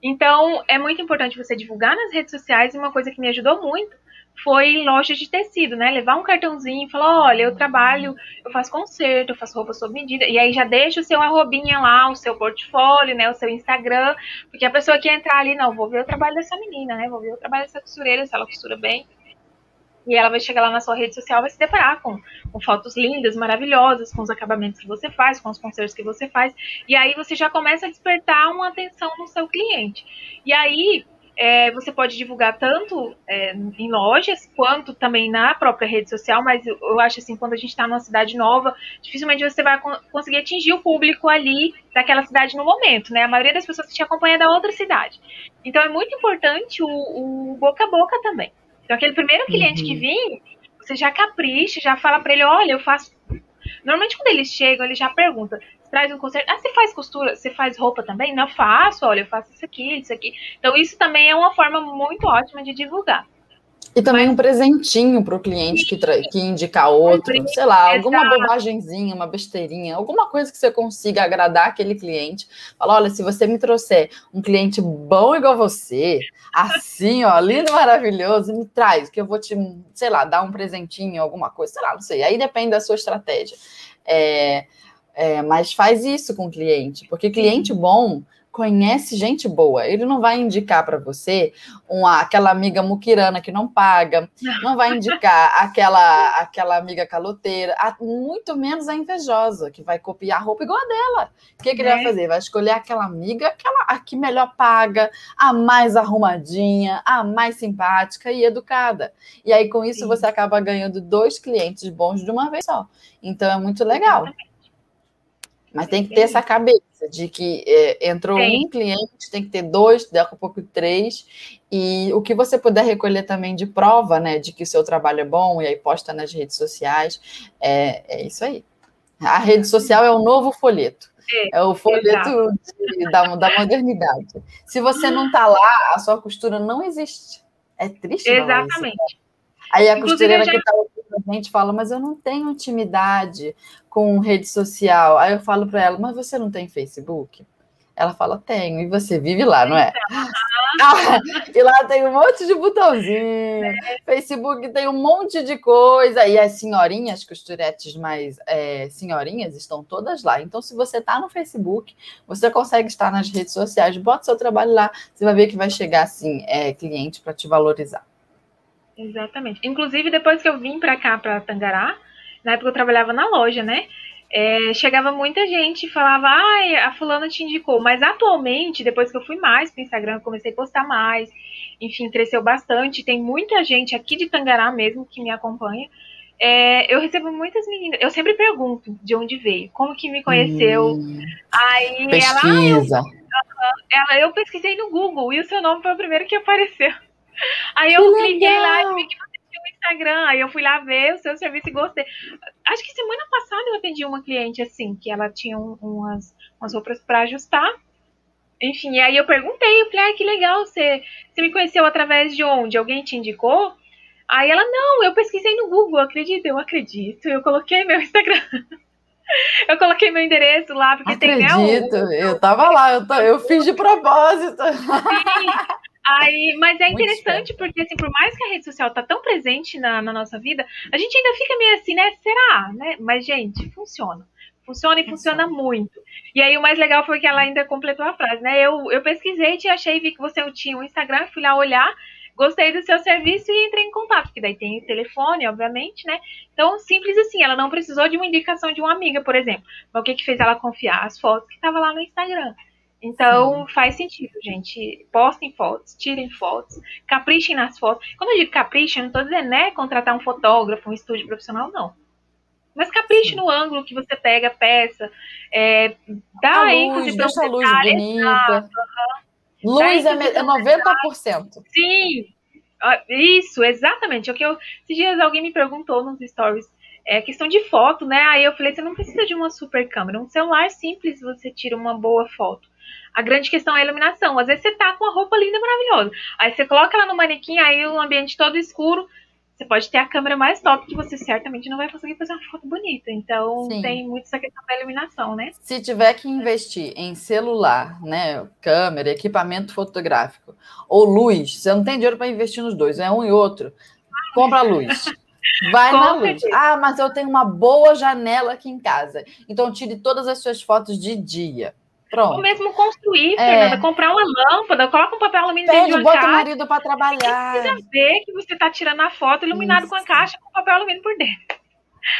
Então, é muito importante você divulgar nas redes sociais, e uma coisa que me ajudou muito foi loja de tecido, né? Levar um cartãozinho e falar, olha, eu trabalho, eu faço conserto, eu faço roupa sob medida. E aí já deixa o seu arrobinha lá, o seu portfólio, né? O seu Instagram. Porque a pessoa que entrar ali, não, vou ver o trabalho dessa menina, né? Vou ver o trabalho dessa costureira, se ela costura bem. E ela vai chegar lá na sua rede social, vai se deparar com, com fotos lindas, maravilhosas, com os acabamentos que você faz, com os concertos que você faz. E aí você já começa a despertar uma atenção no seu cliente. E aí é, você pode divulgar tanto é, em lojas quanto também na própria rede social, mas eu, eu acho assim, quando a gente está numa cidade nova, dificilmente você vai conseguir atingir o público ali daquela cidade no momento, né? A maioria das pessoas te acompanha da outra cidade. Então é muito importante o, o boca a boca também. Então, aquele primeiro cliente uhum. que vem, você já capricha, já fala para ele: olha, eu faço. Normalmente, quando eles chegam, ele já pergunta: traz um conserto. Ah, você faz costura? Você faz roupa também? Não, faço, olha, eu faço isso aqui, isso aqui. Então, isso também é uma forma muito ótima de divulgar. E também um presentinho para o cliente que, que indica outro, sei lá, alguma bobagemzinha, uma besteirinha, alguma coisa que você consiga agradar aquele cliente. Fala, olha, se você me trouxer um cliente bom igual você, assim, ó, lindo, maravilhoso, me traz, que eu vou te, sei lá, dar um presentinho, alguma coisa, sei lá, não sei. Aí depende da sua estratégia. É, é, mas faz isso com o cliente, porque cliente bom conhece gente boa. Ele não vai indicar para você uma, aquela amiga muquirana que não paga, não vai indicar aquela aquela amiga caloteira, muito menos a invejosa, que vai copiar a roupa igual a dela. O que, que é. ele vai é. fazer? Vai escolher aquela amiga, aquela a que melhor paga, a mais arrumadinha, a mais simpática e educada. E aí, com isso, Sim. você acaba ganhando dois clientes bons de uma vez só. Então, é muito legal. Mas tem que ter essa cabeça de que é, entrou um cliente, tem que ter dois, daqui a pouco três, e o que você puder recolher também de prova, né, de que o seu trabalho é bom, e aí posta nas redes sociais, é, é isso aí. A rede social é o novo folheto. É, é o folheto de, da, da modernidade. Se você não está lá, a sua costura não existe. É triste. Exatamente. Aí a Inclusive, costureira já... que está ouvindo a gente fala, mas eu não tenho intimidade com rede social. Aí eu falo para ela, mas você não tem Facebook? Ela fala, tenho, e você vive lá, não é? Ah, e lá tem um monte de botãozinho, é. Facebook tem um monte de coisa, e as senhorinhas, costuretes mais é, senhorinhas, estão todas lá. Então, se você está no Facebook, você consegue estar nas redes sociais, bota seu trabalho lá, você vai ver que vai chegar, assim, é, cliente para te valorizar. Exatamente. Inclusive, depois que eu vim para cá, para Tangará, na época eu trabalhava na loja, né? É, chegava muita gente e falava, ai, a fulana te indicou. Mas atualmente, depois que eu fui mais para o Instagram, comecei a postar mais, enfim, cresceu bastante. Tem muita gente aqui de Tangará mesmo que me acompanha. É, eu recebo muitas meninas, eu sempre pergunto de onde veio, como que me conheceu. Hum, aí pesquisa. ela, eu, ela, eu pesquisei no Google e o seu nome foi o primeiro que apareceu. Aí eu que cliquei legal. lá e vi que você tinha um Instagram. Aí eu fui lá ver o seu serviço e gostei. Acho que semana passada eu atendi uma cliente assim, que ela tinha um, umas, umas roupas para ajustar. Enfim, aí eu perguntei, eu falei, ah, que legal, você, você me conheceu através de onde? Alguém te indicou? Aí ela, não, eu pesquisei no Google, acredita? Eu acredito, eu coloquei meu Instagram. eu coloquei meu endereço lá, porque acredito, tem né, o, eu tava lá, eu, tô, eu fiz de propósito. Sim, Aí, mas é interessante porque, assim, por mais que a rede social tá tão presente na, na, nossa vida, a gente ainda fica meio assim, né? Será? Né? Mas, gente, funciona. Funciona e funciona, funciona muito. E aí, o mais legal foi que ela ainda completou a frase, né? Eu, eu pesquisei, te achei, vi que você tinha um Instagram, fui lá olhar, gostei do seu serviço e entrei em contato, porque daí tem o telefone, obviamente, né? Então, simples assim, ela não precisou de uma indicação de uma amiga, por exemplo. Mas o que, que fez ela confiar? As fotos que estavam lá no Instagram. Então Sim. faz sentido, gente. Postem fotos, tirem fotos, caprichem nas fotos. Quando eu digo caprichem, eu não estou dizendo, né, contratar um fotógrafo, um estúdio profissional, não. Mas capriche Sim. no ângulo que você pega a peça, é, dá a ênfase luz, deixa a luz bonita. Luz é, é 90%. Sim, isso, exatamente. É o que eu, esses dias alguém me perguntou nos stories é questão de foto, né? Aí eu falei, você não precisa de uma super câmera, um celular simples você tira uma boa foto. A grande questão é a iluminação. Às vezes você tá com uma roupa linda, maravilhosa. Aí você coloca ela no manequim, aí o ambiente todo escuro. Você pode ter a câmera mais top que você certamente não vai conseguir fazer uma foto bonita. Então Sim. tem muito essa questão da iluminação, né? Se tiver que investir em celular, né, câmera, equipamento fotográfico ou luz, você não tem dinheiro para investir nos dois, é um e outro. Compra a luz. Vai Com na luz. Ah, mas eu tenho uma boa janela aqui em casa. Então tire todas as suas fotos de dia. Pronto. Ou mesmo construir, é. Fernanda, comprar uma lâmpada, coloca um papel alumínio de uma bota caixa. o marido para trabalhar. Precisa ver que você está tirando a foto iluminado Isso. com a caixa com papel alumínio por dentro.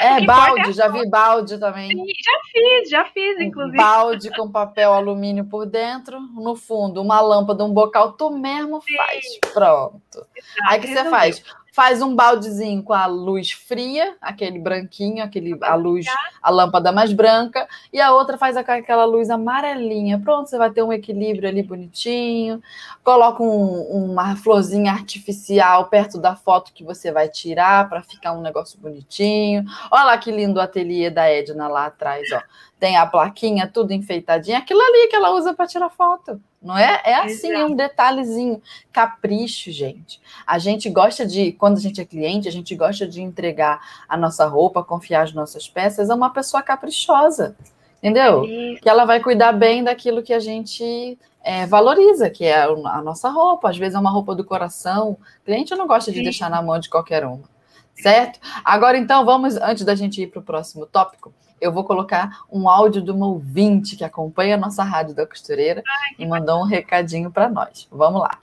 É, balde, é já vi balde também. Sim, já fiz, já fiz, inclusive. Balde com papel alumínio por dentro, no fundo, uma lâmpada, um bocal, tu mesmo Sim. faz. Pronto. Exato, Aí que você faz? Faz um baldezinho com a luz fria, aquele branquinho, aquele a luz, a lâmpada mais branca, e a outra faz aquela luz amarelinha. Pronto, você vai ter um equilíbrio ali bonitinho. Coloca um, uma florzinha artificial perto da foto que você vai tirar para ficar um negócio bonitinho. Olha lá que lindo o ateliê da Edna lá atrás, ó. Tem a plaquinha tudo enfeitadinha, aquilo ali que ela usa para tirar foto não é? É assim, é um detalhezinho. Capricho, gente. A gente gosta de, quando a gente é cliente, a gente gosta de entregar a nossa roupa, confiar as nossas peças a uma pessoa caprichosa, entendeu? Que ela vai cuidar bem daquilo que a gente é, valoriza, que é a nossa roupa. Às vezes é uma roupa do coração. O cliente não gosta de Sim. deixar na mão de qualquer uma. Certo? Agora, então, vamos, antes da gente ir para o próximo tópico, eu vou colocar um áudio de uma ouvinte que acompanha a nossa Rádio da Costureira e mandou um recadinho para nós. Vamos lá.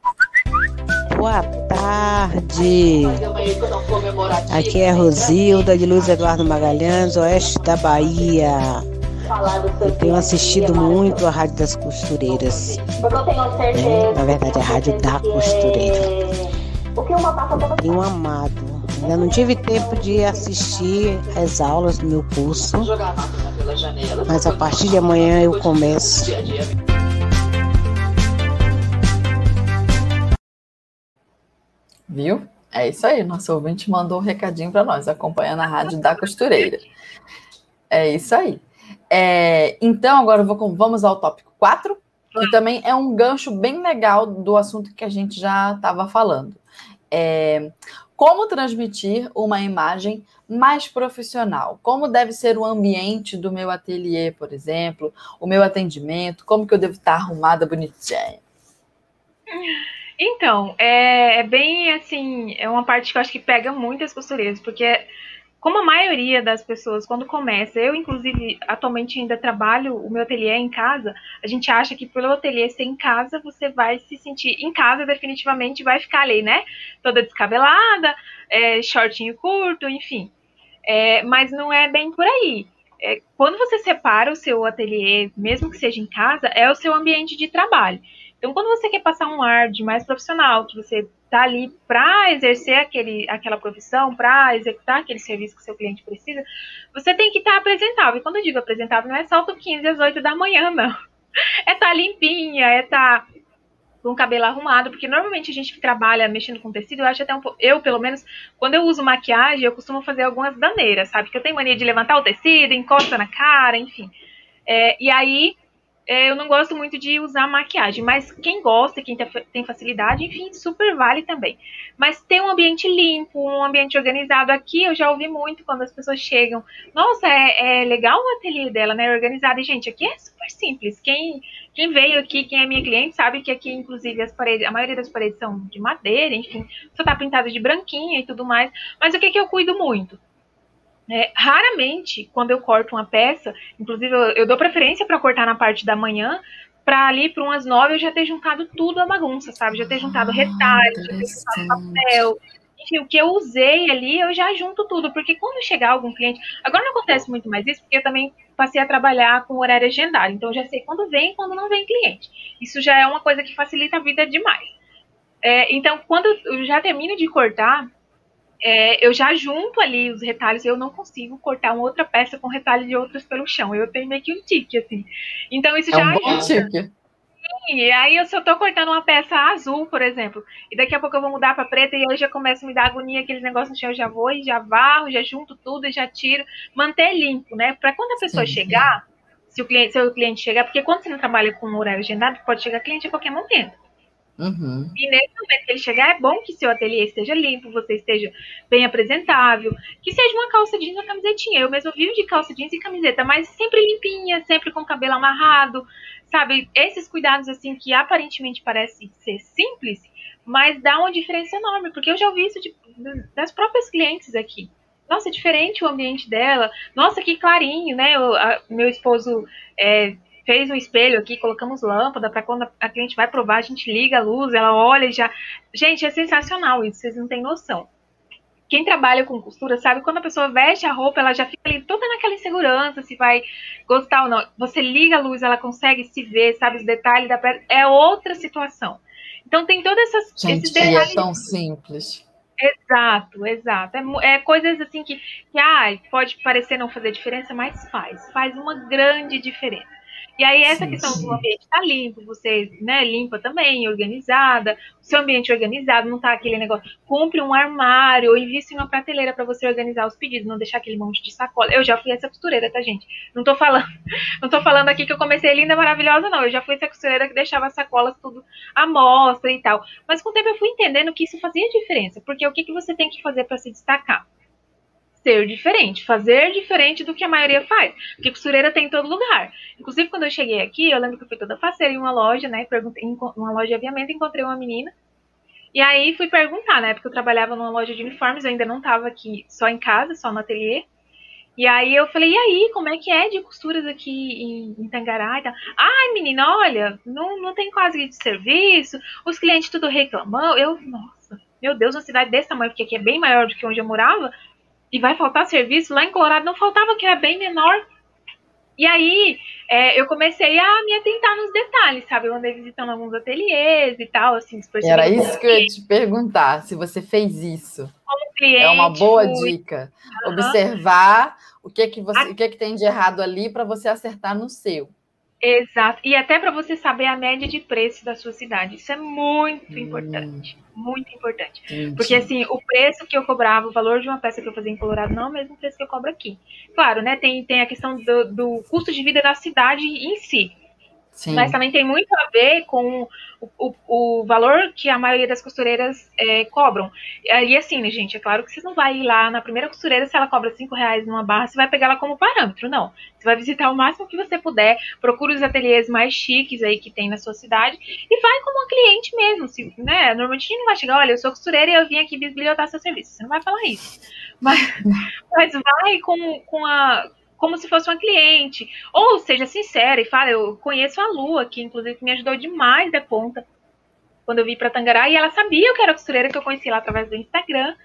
Boa tarde. Aqui é Rosilda de Luz Eduardo Magalhães, oeste da Bahia. Eu tenho assistido muito a Rádio das Costureiras. É, na verdade, é a Rádio da Costureira. Tenho amado Ainda não tive tempo de assistir as aulas do meu curso, mas a partir de amanhã eu começo. Viu? É isso aí, nosso ouvinte mandou um recadinho para nós, acompanhando a rádio da costureira. É isso aí. É, então, agora vou, vamos ao tópico 4, que também é um gancho bem legal do assunto que a gente já estava falando. É, como transmitir uma imagem mais profissional? Como deve ser o ambiente do meu ateliê, por exemplo, o meu atendimento? Como que eu devo estar arrumada, bonitinha? Então, é, é bem assim, é uma parte que eu acho que pega muitas costureiras, porque como a maioria das pessoas, quando começa, eu inclusive atualmente ainda trabalho o meu ateliê em casa, a gente acha que pelo ateliê ser em casa, você vai se sentir em casa definitivamente, vai ficar ali, né? Toda descabelada, é, shortinho curto, enfim. É, mas não é bem por aí. É, quando você separa o seu ateliê, mesmo que seja em casa, é o seu ambiente de trabalho. Então, quando você quer passar um ar de mais profissional, que você está ali para exercer aquele, aquela profissão, para executar aquele serviço que seu cliente precisa, você tem que estar tá apresentável. E quando eu digo apresentável, não é salto 15 às 8 da manhã, não. É estar tá limpinha, é estar tá com o cabelo arrumado, porque normalmente a gente que trabalha mexendo com tecido, eu acho até um pouco. Eu, pelo menos, quando eu uso maquiagem, eu costumo fazer algumas daneiras, sabe? Que eu tenho mania de levantar o tecido, encosta na cara, enfim. É, e aí eu não gosto muito de usar maquiagem, mas quem gosta, quem tem facilidade, enfim, super vale também. Mas ter um ambiente limpo, um ambiente organizado aqui, eu já ouvi muito quando as pessoas chegam. Nossa, é, é legal o ateliê dela, né? Organizado. E, gente, aqui é super simples. Quem, quem veio aqui, quem é minha cliente, sabe que aqui, inclusive, as paredes, a maioria das paredes são de madeira, enfim, só tá pintado de branquinha e tudo mais. Mas o que, que eu cuido muito? É, raramente, quando eu corto uma peça, inclusive eu, eu dou preferência para cortar na parte da manhã, para ali para umas nove eu já ter juntado tudo a bagunça, sabe? Já ter juntado ah, retalho, já ter juntado papel. Enfim, o que eu usei ali, eu já junto tudo, porque quando chegar algum cliente. Agora não acontece muito mais isso, porque eu também passei a trabalhar com horário agendado, então eu já sei quando vem e quando não vem cliente. Isso já é uma coisa que facilita a vida demais. É, então, quando eu já termino de cortar, é, eu já junto ali os retalhos, eu não consigo cortar uma outra peça com retalho de outras pelo chão. Eu tenho meio que um tique, assim. Então isso é já. Um bom tique. E aí, eu, eu tô cortando uma peça azul, por exemplo, e daqui a pouco eu vou mudar para preta e eu já começo a me dar agonia, aqueles negócios no chão, eu já vou e já varro, já junto tudo e já tiro. Manter limpo, né? Para quando a pessoa sim, chegar, sim. se o cliente, se o cliente chegar, porque quando você não trabalha com horário agendado, pode chegar cliente a qualquer momento. Uhum. E nesse momento que ele chegar, é bom que seu ateliê esteja limpo, você esteja bem apresentável, que seja uma calça jeans e uma camisetinha. Eu mesmo vivo de calça jeans e camiseta, mas sempre limpinha, sempre com o cabelo amarrado, sabe? Esses cuidados, assim, que aparentemente parecem ser simples, mas dá uma diferença enorme, porque eu já ouvi isso de, das próprias clientes aqui. Nossa, é diferente o ambiente dela. Nossa, que clarinho, né? O, a, meu esposo é, fez um espelho aqui, colocamos lâmpada para quando a cliente vai provar, a gente liga a luz, ela olha e já. Gente, é sensacional isso, vocês não têm noção. Quem trabalha com costura sabe quando a pessoa veste a roupa, ela já fica ali toda naquela insegurança se vai gostar ou não. Você liga a luz, ela consegue se ver, sabe os detalhes da peça, é outra situação. Então tem todas essas Gente, esses detalhes. É tão simples. Exato, exato. É, é, coisas assim que, que ah, pode parecer não fazer diferença, mas faz. Faz uma grande diferença. E aí, essa sim, questão sim. do ambiente estar tá limpo, você né, limpa também, organizada, o seu ambiente organizado, não tá aquele negócio, cumpre um armário, ou invista em uma prateleira para você organizar os pedidos, não deixar aquele monte de sacola. Eu já fui essa costureira, tá, gente? Não tô falando, não tô falando aqui que eu comecei linda, maravilhosa, não. Eu já fui essa costureira que deixava as sacolas tudo à mostra e tal. Mas com o tempo eu fui entendendo que isso fazia diferença, porque o que, que você tem que fazer para se destacar? Ser diferente, fazer diferente do que a maioria faz. Porque costureira tem em todo lugar. Inclusive, quando eu cheguei aqui, eu lembro que eu fui toda faceira em uma loja, né? Perguntei, em uma loja de aviamento, encontrei uma menina. E aí fui perguntar, né? Porque eu trabalhava numa loja de uniformes, eu ainda não estava aqui só em casa, só no ateliê. E aí eu falei, e aí, como é que é de costuras aqui em, em Tangará e tal? Ai, menina, olha, não, não tem quase de serviço, os clientes tudo reclamam. Eu, nossa, meu Deus, uma cidade desse tamanho, porque aqui é bem maior do que onde eu morava, e vai faltar serviço. Lá em Colorado não faltava, que era bem menor. E aí é, eu comecei a me atentar nos detalhes, sabe? Eu andei visitando alguns ateliês e tal, assim. Era isso que eu ia te perguntar, se você fez isso. Cliente. É uma boa dica. Uhum. Observar o que é que você, o que é que tem de errado ali para você acertar no seu. Exato. E até para você saber a média de preço da sua cidade. Isso é muito hum. importante. Muito importante. Entendi. Porque, assim, o preço que eu cobrava, o valor de uma peça que eu fazia em Colorado, não é o mesmo preço que eu cobro aqui. Claro, né? Tem, tem a questão do, do custo de vida da cidade em si. Sim. Mas também tem muito a ver com o, o, o valor que a maioria das costureiras é, cobram. E assim, né, gente, é claro que você não vai ir lá na primeira costureira, se ela cobra cinco reais numa barra, você vai pegar ela como parâmetro, não. Você vai visitar o máximo que você puder, procura os ateliês mais chiques aí que tem na sua cidade e vai como uma cliente mesmo, se, né? Normalmente a gente não vai chegar, olha, eu sou costureira e eu vim aqui bisbilhotar seu serviço. Você não vai falar isso. Mas, mas vai com, com a como se fosse uma cliente. Ou seja sincera e fala, eu conheço a Lua, que inclusive me ajudou demais da ponta quando eu vim para Tangará, e ela sabia que era costureira, que eu conheci lá através do Instagram.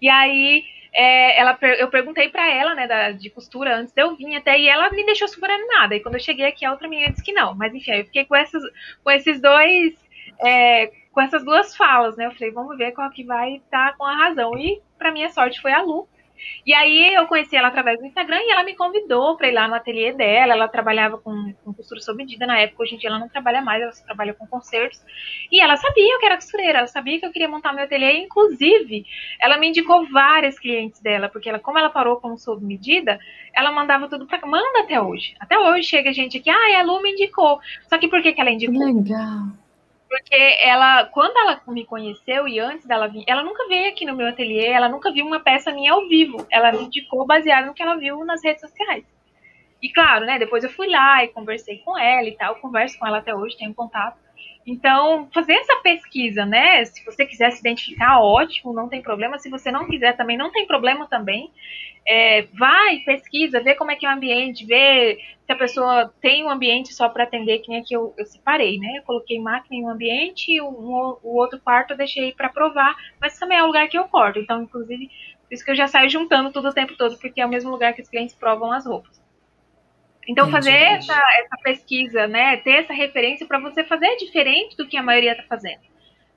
E aí é, ela, eu perguntei para ela, né, da, de costura antes de eu vir até, e ela me deixou super animada. E quando eu cheguei aqui, a outra menina disse que não. Mas enfim, eu fiquei com, essas, com esses dois. É, com essas duas falas, né? Eu falei, vamos ver qual que vai estar tá com a razão. E, para minha sorte, foi a Lu. E aí eu conheci ela através do Instagram e ela me convidou para ir lá no ateliê dela. Ela trabalhava com, com, costura sob medida na época, hoje em dia ela não trabalha mais, ela só trabalha com concertos. E ela sabia que era costureira, ela sabia que eu queria montar meu ateliê. Inclusive, ela me indicou várias clientes dela, porque ela, como ela parou com sob medida, ela mandava tudo para manda até hoje. Até hoje chega gente aqui, ah, a Lu me indicou. Só que por que, que ela indicou? Legal. Porque ela, quando ela me conheceu e antes dela vir, ela nunca veio aqui no meu ateliê, ela nunca viu uma peça minha ao vivo. Ela me indicou baseado no que ela viu nas redes sociais. E claro, né, depois eu fui lá e conversei com ela e tal, converso com ela até hoje, tenho contato. Então, fazer essa pesquisa, né? Se você quiser se identificar, ótimo, não tem problema. Se você não quiser também, não tem problema também. É, vai, pesquisa, vê como é que é o ambiente, vê se a pessoa tem um ambiente só para atender, que nem aqui eu, eu separei, né? Eu coloquei máquina em um ambiente e o, o outro quarto eu deixei para provar, mas também é o lugar que eu corto. Então, inclusive, por isso que eu já saio juntando tudo o tempo todo, porque é o mesmo lugar que os clientes provam as roupas. Então, entendi, fazer essa, essa, pesquisa, né? Ter essa referência para você fazer diferente do que a maioria está fazendo.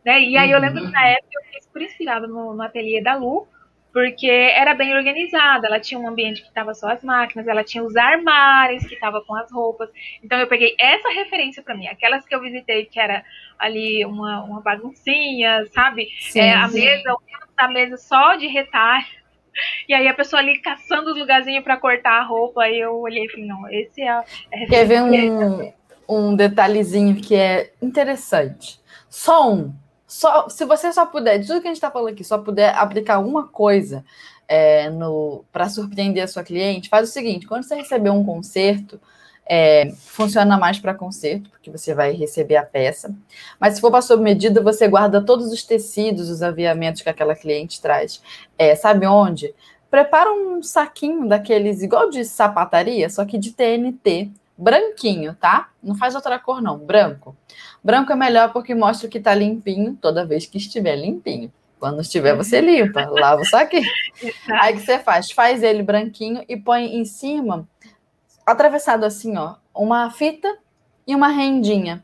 Né? E aí eu lembro que na uhum. época eu fiz por inspirada no, no ateliê da Lu, porque era bem organizada, ela tinha um ambiente que estava só as máquinas, ela tinha os armários que estava com as roupas. Então eu peguei essa referência para mim, aquelas que eu visitei que era ali uma, uma baguncinha, sabe? Sim, é, a sim. mesa, a mesa só de retalho. E aí a pessoa ali caçando os lugarzinhos para cortar a roupa, aí eu olhei e falei, não, esse é a, é Quer ver um, um detalhezinho que é interessante? Só um só, se você só puder, de tudo que a gente está falando aqui, só puder aplicar uma coisa é, para surpreender a sua cliente, faz o seguinte: quando você receber um conserto, é, funciona mais para conserto, porque você vai receber a peça. Mas se for para sob medida, você guarda todos os tecidos, os aviamentos que aquela cliente traz. É, sabe onde? Prepara um saquinho daqueles, igual de sapataria, só que de TNT branquinho, tá? Não faz outra cor, não. Branco. Branco é melhor porque mostra que tá limpinho toda vez que estiver limpinho. Quando estiver, você limpa, lava o saquinho. Aí o que você faz? Faz ele branquinho e põe em cima, atravessado assim, ó, uma fita e uma rendinha.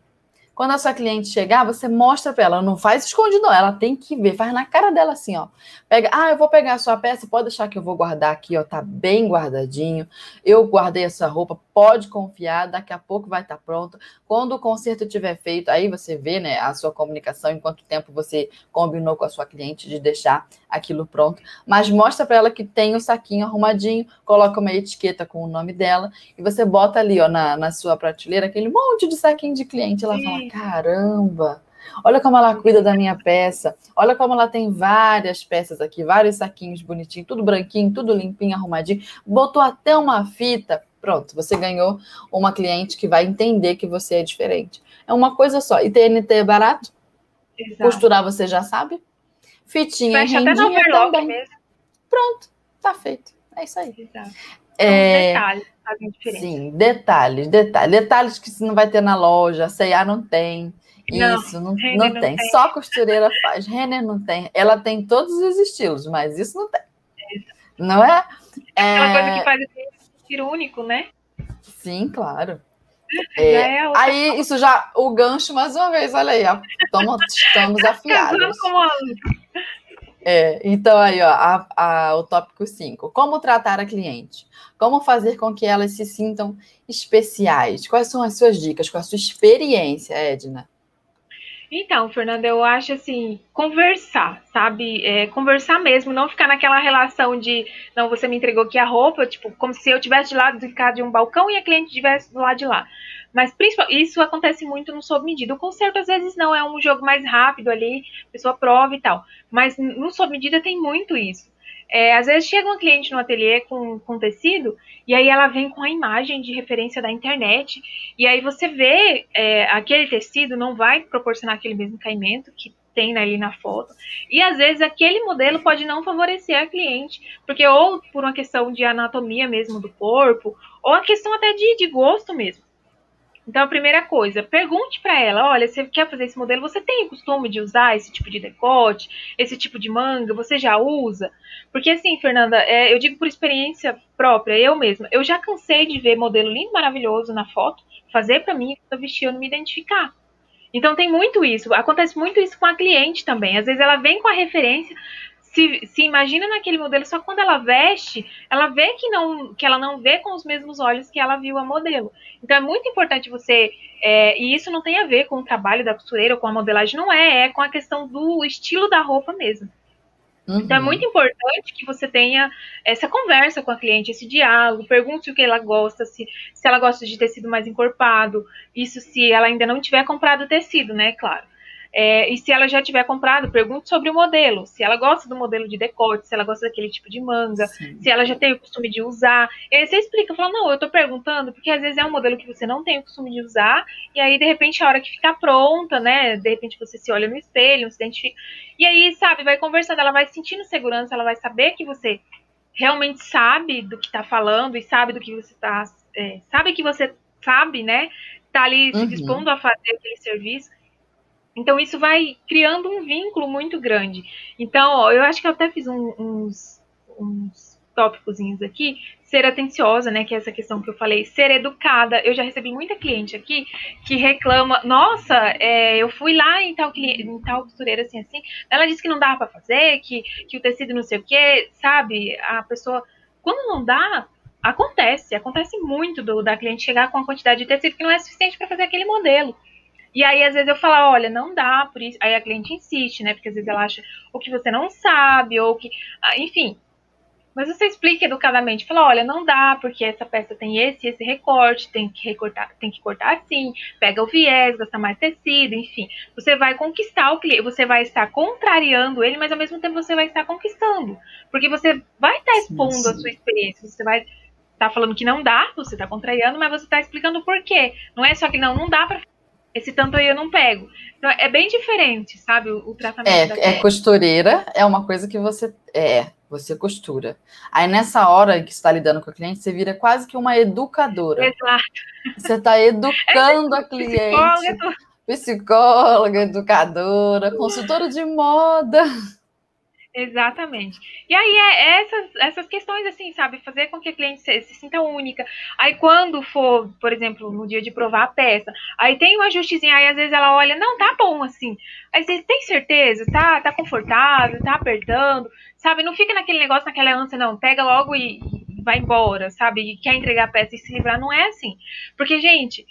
Quando a sua cliente chegar, você mostra para ela, não faz escondido. Ela tem que ver, faz na cara dela assim, ó. Pega, ah, eu vou pegar a sua peça, pode deixar que eu vou guardar aqui, ó, tá bem guardadinho. Eu guardei essa roupa, pode confiar, daqui a pouco vai estar tá pronto. Quando o conserto tiver feito, aí você vê, né, a sua comunicação, em quanto tempo você combinou com a sua cliente de deixar aquilo pronto. Mas mostra para ela que tem o saquinho arrumadinho, coloca uma etiqueta com o nome dela e você bota ali, ó, na, na sua prateleira aquele monte de saquinho de cliente. Ela Sim. fala, caramba, olha como ela cuida da minha peça, olha como ela tem várias peças aqui, vários saquinhos bonitinhos, tudo branquinho, tudo limpinho, arrumadinho, botou até uma fita, pronto, você ganhou uma cliente que vai entender que você é diferente. É uma coisa só. E TNT é barato? Exato. Costurar você já sabe? Fitinha Fecha rendinha também. Mesmo. Pronto, tá feito. É isso aí. Exato. É, detalhes fazem diferença. Sim, detalhes, detalhes. Detalhes que não vai ter na loja, C&A não tem. Não, isso, não, não, não tem. tem. Só costureira faz. Renner não tem. Ela tem todos os estilos, mas isso não tem. Não é? É uma coisa que faz estilo único, né? Sim, claro. É, é aí, isso já, o gancho, mais uma vez, olha aí, ó, estamos, estamos afiados. É, então, aí, ó, a, a, o tópico 5. Como tratar a cliente? Como fazer com que elas se sintam especiais? Quais são as suas dicas? Qual a sua experiência, Edna? Então, Fernanda, eu acho assim, conversar, sabe? É, conversar mesmo, não ficar naquela relação de, não, você me entregou aqui a roupa, tipo, como se eu tivesse de lado de cá de um balcão e a cliente estivesse do lado de lá. Mas isso acontece muito no sob medida. O conserto às vezes não é um jogo mais rápido ali, a pessoa prova e tal. Mas no sob medida tem muito isso. É, às vezes chega uma cliente no ateliê com, com tecido e aí ela vem com a imagem de referência da internet e aí você vê é, aquele tecido não vai proporcionar aquele mesmo caimento que tem ali na foto. E às vezes aquele modelo pode não favorecer a cliente porque ou por uma questão de anatomia mesmo do corpo ou a questão até de, de gosto mesmo então, a primeira coisa, pergunte para ela: olha, você quer fazer esse modelo? Você tem o costume de usar esse tipo de decote, esse tipo de manga? Você já usa? Porque, assim, Fernanda, é, eu digo por experiência própria, eu mesma, eu já cansei de ver modelo lindo, maravilhoso na foto, fazer para mim, eu vestir, eu não me identificar. Então, tem muito isso. Acontece muito isso com a cliente também. Às vezes ela vem com a referência, se, se imagina naquele modelo, só quando ela veste, ela vê que, não, que ela não vê com os mesmos olhos que ela viu a modelo. Então é muito importante você. É, e isso não tem a ver com o trabalho da costureira ou com a modelagem, não é, é com a questão do estilo da roupa mesmo. Uhum. Então é muito importante que você tenha essa conversa com a cliente, esse diálogo, pergunte o que ela gosta, se, se ela gosta de tecido mais encorpado, isso se ela ainda não tiver comprado o tecido, né, claro. É, e se ela já tiver comprado, pergunte sobre o modelo. Se ela gosta do modelo de decote, se ela gosta daquele tipo de manga, Sim. se ela já tem o costume de usar. E aí você explica, fala, não, eu tô perguntando, porque às vezes é um modelo que você não tem o costume de usar, e aí, de repente, a hora que ficar pronta, né? De repente você se olha no espelho, se identifica. E aí, sabe, vai conversando, ela vai sentindo segurança, ela vai saber que você realmente sabe do que tá falando e sabe do que você tá. É, sabe que você sabe, né? Tá ali se uhum. dispondo a fazer aquele serviço. Então isso vai criando um vínculo muito grande. Então, ó, eu acho que eu até fiz um, uns, uns tópicozinhos aqui. Ser atenciosa, né? Que é essa questão que eu falei. Ser educada. Eu já recebi muita cliente aqui que reclama: Nossa, é, eu fui lá em tal, em tal costureira assim, assim. Ela disse que não dava para fazer, que, que o tecido não sei o que, sabe? A pessoa. Quando não dá, acontece. Acontece muito do, da cliente chegar com a quantidade de tecido que não é suficiente para fazer aquele modelo. E aí, às vezes, eu falo, olha, não dá, por isso. Aí a cliente insiste, né? Porque às vezes ela acha o que você não sabe, ou que. Ah, enfim. Mas você explica educadamente, fala, olha, não dá, porque essa peça tem esse esse recorte, tem que recortar, tem que cortar assim, pega o viés, gasta mais tecido, enfim. Você vai conquistar o cliente, você vai estar contrariando ele, mas ao mesmo tempo você vai estar conquistando. Porque você vai estar expondo sim, sim. a sua experiência, você vai estar falando que não dá, você está contrariando, mas você está explicando por quê. Não é só que não, não dá para esse tanto aí eu não pego. Então, é bem diferente, sabe, o, o tratamento. É, é costureira, é uma coisa que você. É, você costura. Aí nessa hora que está lidando com a cliente, você vira quase que uma educadora. Exato. Você está educando a cliente. Psicóloga, psicóloga, educadora, consultora de moda. Exatamente. E aí é essas, essas questões, assim, sabe? Fazer com que a cliente se, se, sinta única. Aí quando for, por exemplo, no dia de provar a peça, aí tem um ajustezinho, aí às vezes ela olha, não, tá bom assim. Aí você tem certeza, tá, tá confortável, tá apertando, sabe? Não fica naquele negócio, naquela ânsia, não. Pega logo e, e vai embora, sabe? E quer entregar a peça e se livrar. Não é assim. Porque, gente,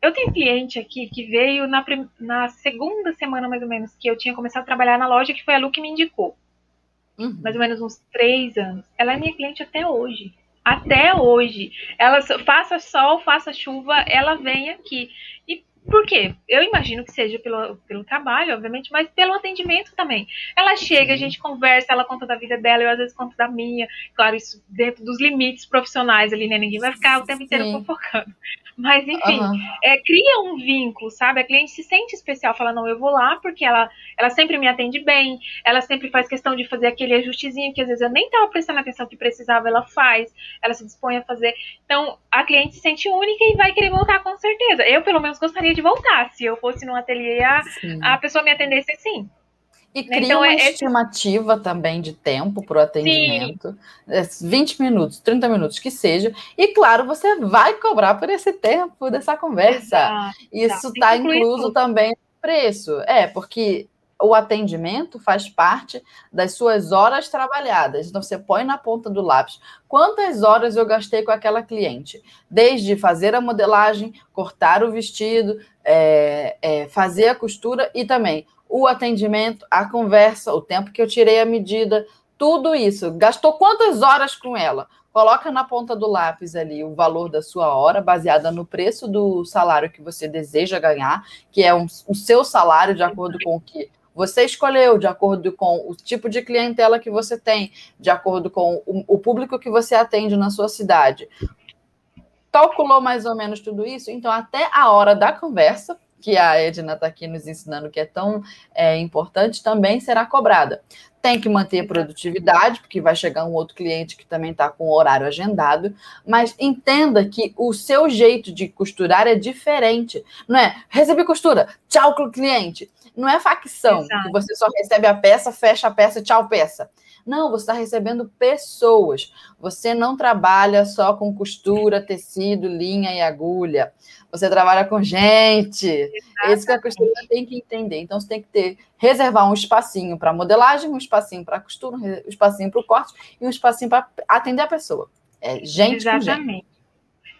eu tenho cliente aqui que veio na, na segunda semana, mais ou menos, que eu tinha começado a trabalhar na loja, que foi a Lu que me indicou uhum. mais ou menos uns três anos. Ela é minha cliente até hoje. Até hoje. Ela faça sol, faça chuva, ela vem aqui. E por quê? Eu imagino que seja pelo, pelo trabalho, obviamente, mas pelo atendimento também. Ela chega, a gente conversa, ela conta da vida dela, eu às vezes conto da minha. Claro, isso dentro dos limites profissionais ali, né? Ninguém vai ficar o tempo inteiro Sim. fofocando. Mas, enfim, uhum. é, cria um vínculo, sabe? A cliente se sente especial, fala, não, eu vou lá porque ela, ela sempre me atende bem, ela sempre faz questão de fazer aquele ajustezinho que às vezes eu nem estava prestando atenção que precisava, ela faz, ela se dispõe a fazer. Então, a cliente se sente única e vai querer voltar com certeza. Eu, pelo menos, gostaria de voltar. Se eu fosse num ateliê, a, a pessoa me atendesse assim. E cria então, uma é, estimativa também de tempo para o atendimento. Sim. 20 é, minutos, 30 minutos, que seja. E claro, você vai cobrar por esse tempo dessa conversa. Exato, Isso está incluso tudo. também no preço. É, porque o atendimento faz parte das suas horas trabalhadas. Então, você põe na ponta do lápis quantas horas eu gastei com aquela cliente, desde fazer a modelagem, cortar o vestido, é, é, fazer a costura e também o atendimento, a conversa, o tempo que eu tirei a medida, tudo isso. Gastou quantas horas com ela? Coloca na ponta do lápis ali o valor da sua hora, baseada no preço do salário que você deseja ganhar, que é um, o seu salário de acordo com o que você escolheu, de acordo com o tipo de clientela que você tem, de acordo com o, o público que você atende na sua cidade. Calculou mais ou menos tudo isso? Então, até a hora da conversa, que a Edna está aqui nos ensinando que é tão é, importante, também será cobrada. Tem que manter produtividade, porque vai chegar um outro cliente que também está com o horário agendado, mas entenda que o seu jeito de costurar é diferente. Não é recebi costura, tchau cliente. Não é facção, Exato. que você só recebe a peça, fecha a peça, tchau peça. Não, você está recebendo pessoas. Você não trabalha só com costura, tecido, linha e agulha. Você trabalha com gente. Exatamente. Isso que a costura tem que entender. Então, você tem que ter, reservar um espacinho para modelagem, um espacinho para costura, um espacinho para o corte e um espacinho para atender a pessoa. É gente Exatamente. com gente.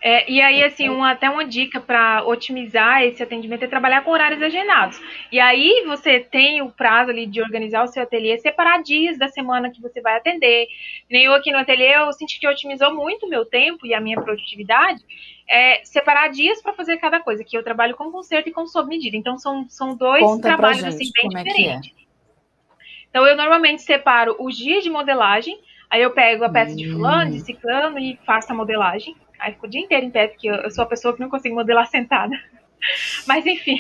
É, e aí, assim, uma, até uma dica para otimizar esse atendimento é trabalhar com horários agendados. E aí você tem o prazo ali de organizar o seu ateliê, separar dias da semana que você vai atender. Nem eu aqui no ateliê, eu senti que otimizou muito o meu tempo e a minha produtividade. É, separar dias para fazer cada coisa, que eu trabalho com conserto e com sob medida. Então, são, são dois Conta trabalhos assim, bem é é. diferentes. É então, eu normalmente separo os dias de modelagem, aí eu pego a peça de fulano, de hum. ciclano e faço a modelagem. Aí fico o dia inteiro em pé, porque eu, sou a pessoa que não consigo modelar sentada. Mas enfim,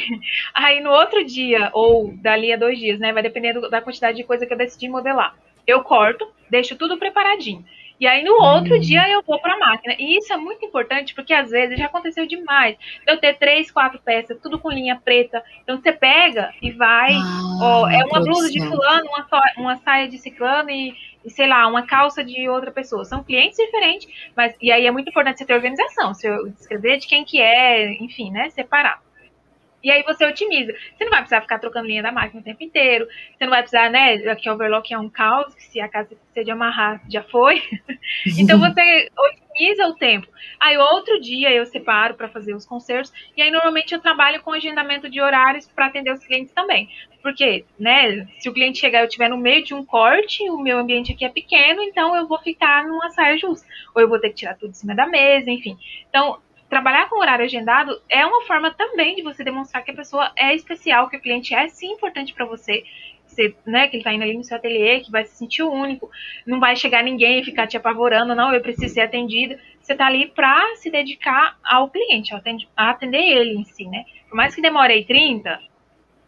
aí no outro dia, ou dali a dois dias, né? Vai depender da quantidade de coisa que eu decidi modelar. Eu corto, deixo tudo preparadinho. E aí no outro hum. dia eu vou para a máquina. E isso é muito importante porque às vezes já aconteceu demais. Eu ter três, quatro peças, tudo com linha preta. Então você pega e vai. Ah, ó, é uma blusa de fulano, uma, uma saia de ciclano e sei lá, uma calça de outra pessoa. São clientes diferentes, mas e aí é muito importante você ter organização, você escrever de quem que é, enfim, né, separar. E aí você otimiza. Você não vai precisar ficar trocando linha da máquina o tempo inteiro. Você não vai precisar, né? Aqui overlock é um caos, que se a casa precisa de amarrar, já foi. então você otimiza o tempo. Aí outro dia eu separo para fazer os concertos. E aí normalmente eu trabalho com agendamento de horários para atender os clientes também. Porque, né, se o cliente chegar e eu estiver no meio de um corte, o meu ambiente aqui é pequeno, então eu vou ficar numa saia justa. Ou eu vou ter que tirar tudo de cima da mesa, enfim. Então, trabalhar com horário agendado é uma forma também de você demonstrar que a pessoa é especial, que o cliente é sim importante para você, você, né, que ele está indo ali no seu ateliê, que vai se sentir único, não vai chegar ninguém e ficar te apavorando, não, eu preciso ser atendida. Você está ali para se dedicar ao cliente, a atender ele em si, né? Por mais que demore aí 30,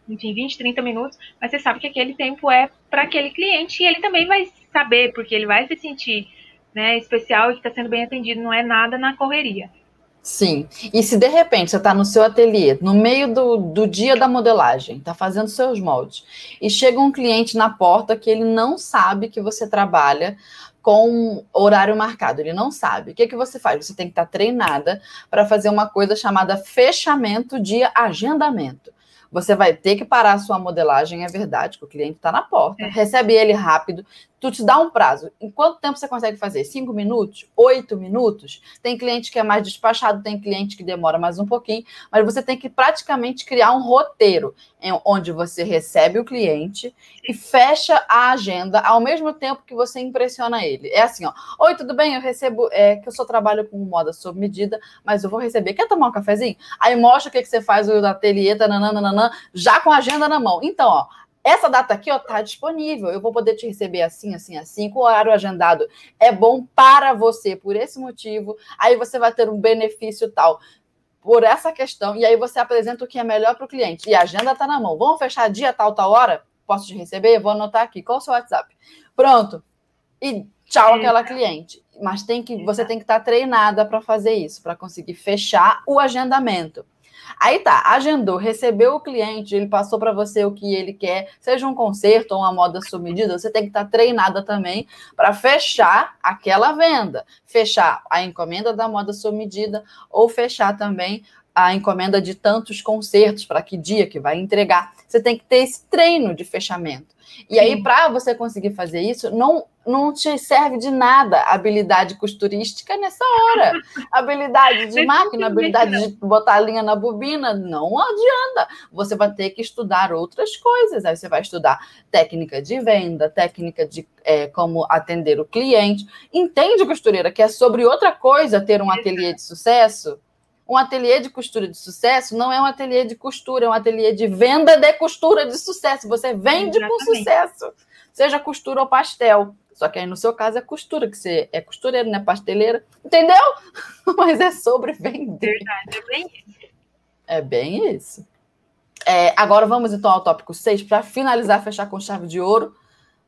enfim, 20, 30 minutos, mas você sabe que aquele tempo é para aquele cliente e ele também vai saber, porque ele vai se sentir né, especial e que está sendo bem atendido, não é nada na correria. Sim. E se de repente você está no seu ateliê, no meio do, do dia da modelagem, está fazendo seus moldes, e chega um cliente na porta que ele não sabe que você trabalha com horário marcado, ele não sabe. O que, que você faz? Você tem que estar tá treinada para fazer uma coisa chamada fechamento de agendamento. Você vai ter que parar a sua modelagem, é verdade, que o cliente está na porta. É. Recebe ele rápido, tu te dá um prazo. Em quanto tempo você consegue fazer? Cinco minutos? Oito minutos? Tem cliente que é mais despachado, tem cliente que demora mais um pouquinho, mas você tem que praticamente criar um roteiro onde você recebe o cliente e fecha a agenda ao mesmo tempo que você impressiona ele. É assim, ó. Oi, tudo bem? Eu recebo, é que eu só trabalho com moda sob medida, mas eu vou receber. Quer tomar um cafezinho? Aí mostra o que, que você faz o ateliê, nananana, já com a agenda na mão. Então, ó, essa data aqui, ó, tá disponível. Eu vou poder te receber assim, assim, assim, com o horário agendado. É bom para você por esse motivo. Aí você vai ter um benefício tal por essa questão. E aí você apresenta o que é melhor para o cliente. E a agenda tá na mão. Vamos fechar dia tal, tal hora? Posso te receber? Vou anotar aqui. Qual o seu WhatsApp? Pronto. E tchau aquela cliente. Mas tem que, você tem que estar tá treinada para fazer isso, para conseguir fechar o agendamento. Aí tá, agendou, recebeu o cliente, ele passou para você o que ele quer, seja um conserto ou uma moda sob medida, você tem que estar tá treinada também para fechar aquela venda, fechar a encomenda da moda sob medida ou fechar também a encomenda de tantos concertos para que dia que vai entregar. Você tem que ter esse treino de fechamento. E aí, para você conseguir fazer isso, não, não te serve de nada habilidade costurística nessa hora. habilidade de máquina, habilidade de botar a linha na bobina, não adianta. Você vai ter que estudar outras coisas. Aí você vai estudar técnica de venda, técnica de é, como atender o cliente. Entende, costureira, que é sobre outra coisa ter um ateliê de sucesso? Um ateliê de costura de sucesso não é um ateliê de costura, é um ateliê de venda de costura de sucesso. Você vende Exatamente. com sucesso, seja costura ou pastel. Só que aí no seu caso é costura, que você é costureira, não é pasteleira. Entendeu? Mas é sobre vender. Verdade, é bem isso. É bem isso. É, agora vamos então ao tópico 6 para finalizar, fechar com chave de ouro.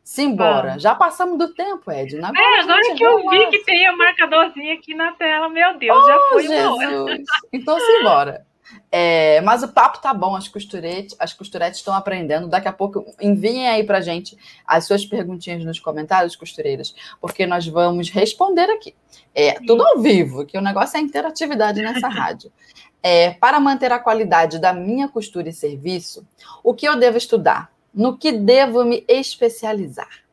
Simbora. Ah. Já passamos do tempo, Edna. Agora é, agora que eu vi que tem a marcadorzinha aqui na tela, meu Deus, oh, já foi Jesus. Então, simbora. É, mas o papo tá bom, as costuretes, as costuretes estão aprendendo. Daqui a pouco enviem aí pra gente as suas perguntinhas nos comentários, costureiras, porque nós vamos responder aqui. É tudo ao vivo, que o negócio é interatividade nessa rádio. É, para manter a qualidade da minha costura e serviço, o que eu devo estudar? No que devo me especializar?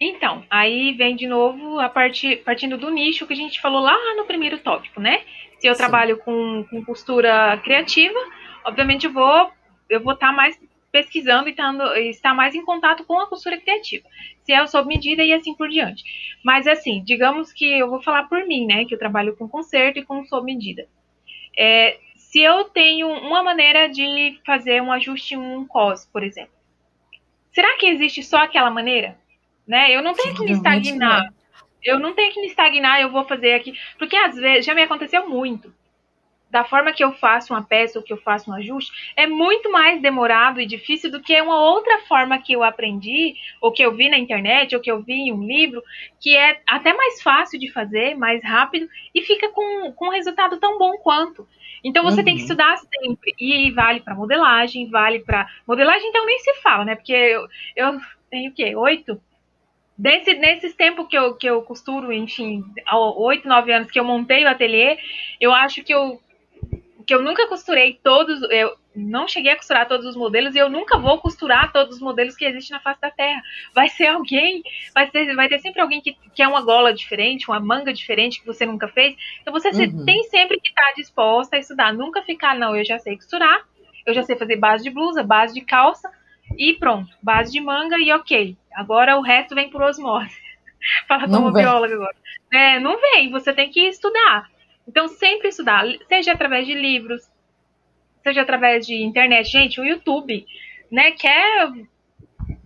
Então, aí vem de novo a partir, partindo do nicho que a gente falou lá no primeiro tópico, né? Se eu Sim. trabalho com, com costura criativa, obviamente eu vou eu vou estar tá mais pesquisando e tando, estar mais em contato com a costura criativa. Se é sob medida e assim por diante. Mas assim, digamos que eu vou falar por mim, né? Que eu trabalho com conserto e com sob medida. É, se eu tenho uma maneira de fazer um ajuste em um cos, por exemplo, será que existe só aquela maneira? Né? Eu não tenho que me estagnar. Eu não tenho que me estagnar, eu vou fazer aqui. Porque às vezes já me aconteceu muito. Da forma que eu faço uma peça ou que eu faço um ajuste, é muito mais demorado e difícil do que uma outra forma que eu aprendi, ou que eu vi na internet, ou que eu vi em um livro, que é até mais fácil de fazer, mais rápido, e fica com, com um resultado tão bom quanto. Então você uhum. tem que uhum. estudar sempre. E vale para modelagem, vale para. Modelagem, então nem se fala, né? Porque eu, eu tenho o quê? Oito? Desse, nesses tempos que eu, que eu costuro, enfim, oito, nove anos que eu montei o ateliê, eu acho que eu, que eu nunca costurei todos. Eu, não cheguei a costurar todos os modelos e eu nunca vou costurar todos os modelos que existem na face da Terra. Vai ser alguém, vai ter, vai ter sempre alguém que quer uma gola diferente, uma manga diferente que você nunca fez. Então você uhum. tem sempre que estar disposta a estudar. Nunca ficar, não, eu já sei costurar, eu já sei fazer base de blusa, base de calça e pronto, base de manga e ok. Agora o resto vem por osmose. Fala como bióloga agora. É, não vem, você tem que estudar. Então, sempre estudar, seja através de livros, seja através de internet. Gente, o YouTube, né, quer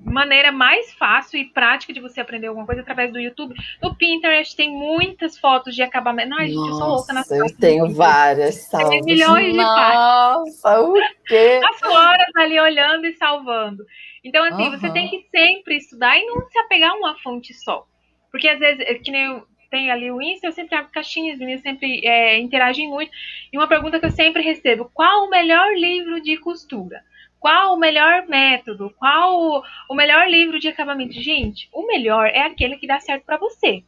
maneira mais fácil e prática de você aprender alguma coisa através do YouTube. No Pinterest tem muitas fotos de acabamento. Ai, gente, eu sou louca nas Eu tenho várias salvas. Tem milhões de Nossa, o quê? Passo horas ali olhando e salvando. Então, assim, uhum. você tem que sempre estudar e não se apegar a uma fonte só. Porque às vezes, é que nem eu tenho ali o Insta, eu sempre abro caixinhas, meninas sempre é, interagem muito. E uma pergunta que eu sempre recebo: qual o melhor livro de costura? Qual o melhor método? Qual o melhor livro de acabamento? Gente, o melhor é aquele que dá certo para você.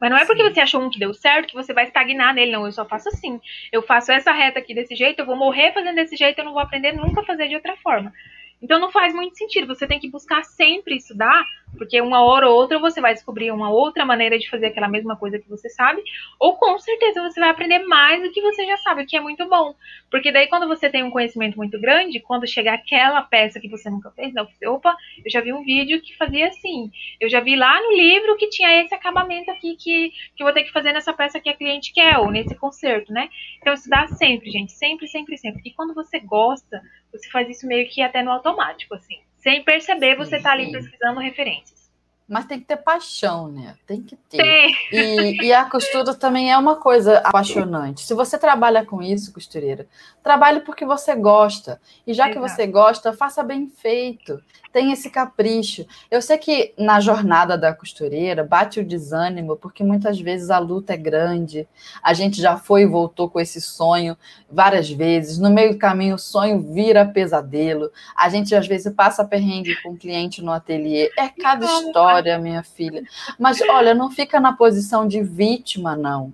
Mas não é porque você achou um que deu certo que você vai estagnar nele, não. Eu só faço assim. Eu faço essa reta aqui desse jeito, eu vou morrer fazendo desse jeito, eu não vou aprender nunca a fazer de outra forma. Então não faz muito sentido. Você tem que buscar sempre estudar, porque uma hora ou outra você vai descobrir uma outra maneira de fazer aquela mesma coisa que você sabe, ou com certeza você vai aprender mais do que você já sabe, o que é muito bom. Porque daí quando você tem um conhecimento muito grande, quando chegar aquela peça que você nunca fez, não, você, opa, eu já vi um vídeo que fazia assim. Eu já vi lá no livro que tinha esse acabamento aqui que, que eu vou ter que fazer nessa peça que a cliente quer, ou nesse concerto, né? Então estudar sempre, gente, sempre, sempre, sempre. E quando você gosta, você faz isso meio que até no automático, assim. Sem perceber, você está ali pesquisando referências. Mas tem que ter paixão, né? Tem que ter. E, e, a costura também é uma coisa apaixonante. Se você trabalha com isso, costureira, trabalhe porque você gosta. E já Exato. que você gosta, faça bem feito tem esse capricho. Eu sei que na jornada da costureira bate o desânimo, porque muitas vezes a luta é grande. A gente já foi e voltou com esse sonho várias vezes. No meio do caminho, o sonho vira pesadelo. A gente às vezes passa perrengue com o cliente no ateliê. É cada história, minha filha. Mas olha, não fica na posição de vítima, não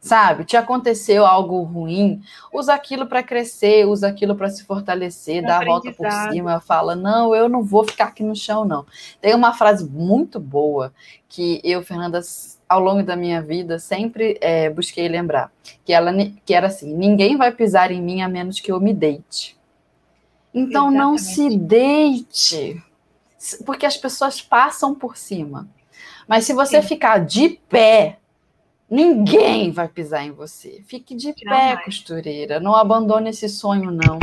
sabe? Te aconteceu algo ruim, usa aquilo para crescer, usa aquilo para se fortalecer, dá a volta por cima, fala: "Não, eu não vou ficar aqui no chão não". Tem uma frase muito boa que eu, Fernanda, ao longo da minha vida sempre é, busquei lembrar, que ela que era assim: "Ninguém vai pisar em mim a menos que eu me deite". Então Exatamente. não se deite, porque as pessoas passam por cima. Mas se você Sim. ficar de pé, Ninguém vai pisar em você. Fique de pé, costureira. Não abandone esse sonho, não.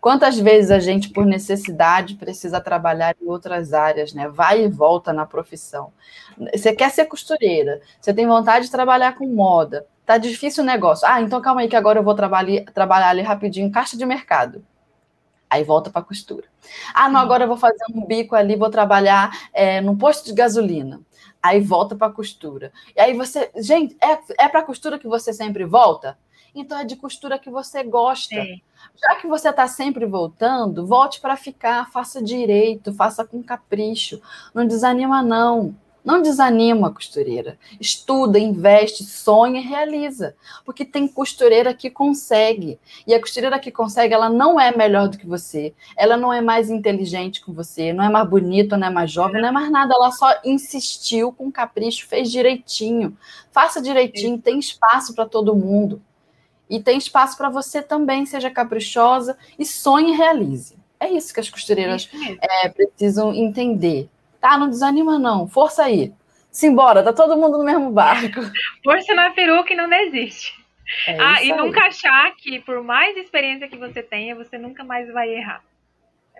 Quantas vezes a gente, por necessidade, precisa trabalhar em outras áreas, né? Vai e volta na profissão. Você quer ser costureira, você tem vontade de trabalhar com moda. Tá difícil o negócio. Ah, então calma aí que agora eu vou trabalhar, trabalhar ali rapidinho, caixa de mercado. Aí volta para costura. Ah, não, agora eu vou fazer um bico ali, vou trabalhar é, no posto de gasolina aí volta para costura. E aí você, gente, é, é para costura que você sempre volta? Então é de costura que você gosta. É. Já que você está sempre voltando, volte para ficar, faça direito, faça com capricho. Não desanima, não. Não desanima, costureira. Estuda, investe, sonha e realiza. Porque tem costureira que consegue. E a costureira que consegue, ela não é melhor do que você. Ela não é mais inteligente que você, não é mais bonita, não é mais jovem, não é mais nada. Ela só insistiu com capricho, fez direitinho. Faça direitinho, tem espaço para todo mundo. E tem espaço para você também, seja caprichosa e sonhe e realize. É isso que as costureiras é, precisam entender. Tá, não desanima não. Força aí. Simbora, tá todo mundo no mesmo barco. Força na peruca e não desiste. É ah, e aí. nunca achar que por mais experiência que você tenha, você nunca mais vai errar.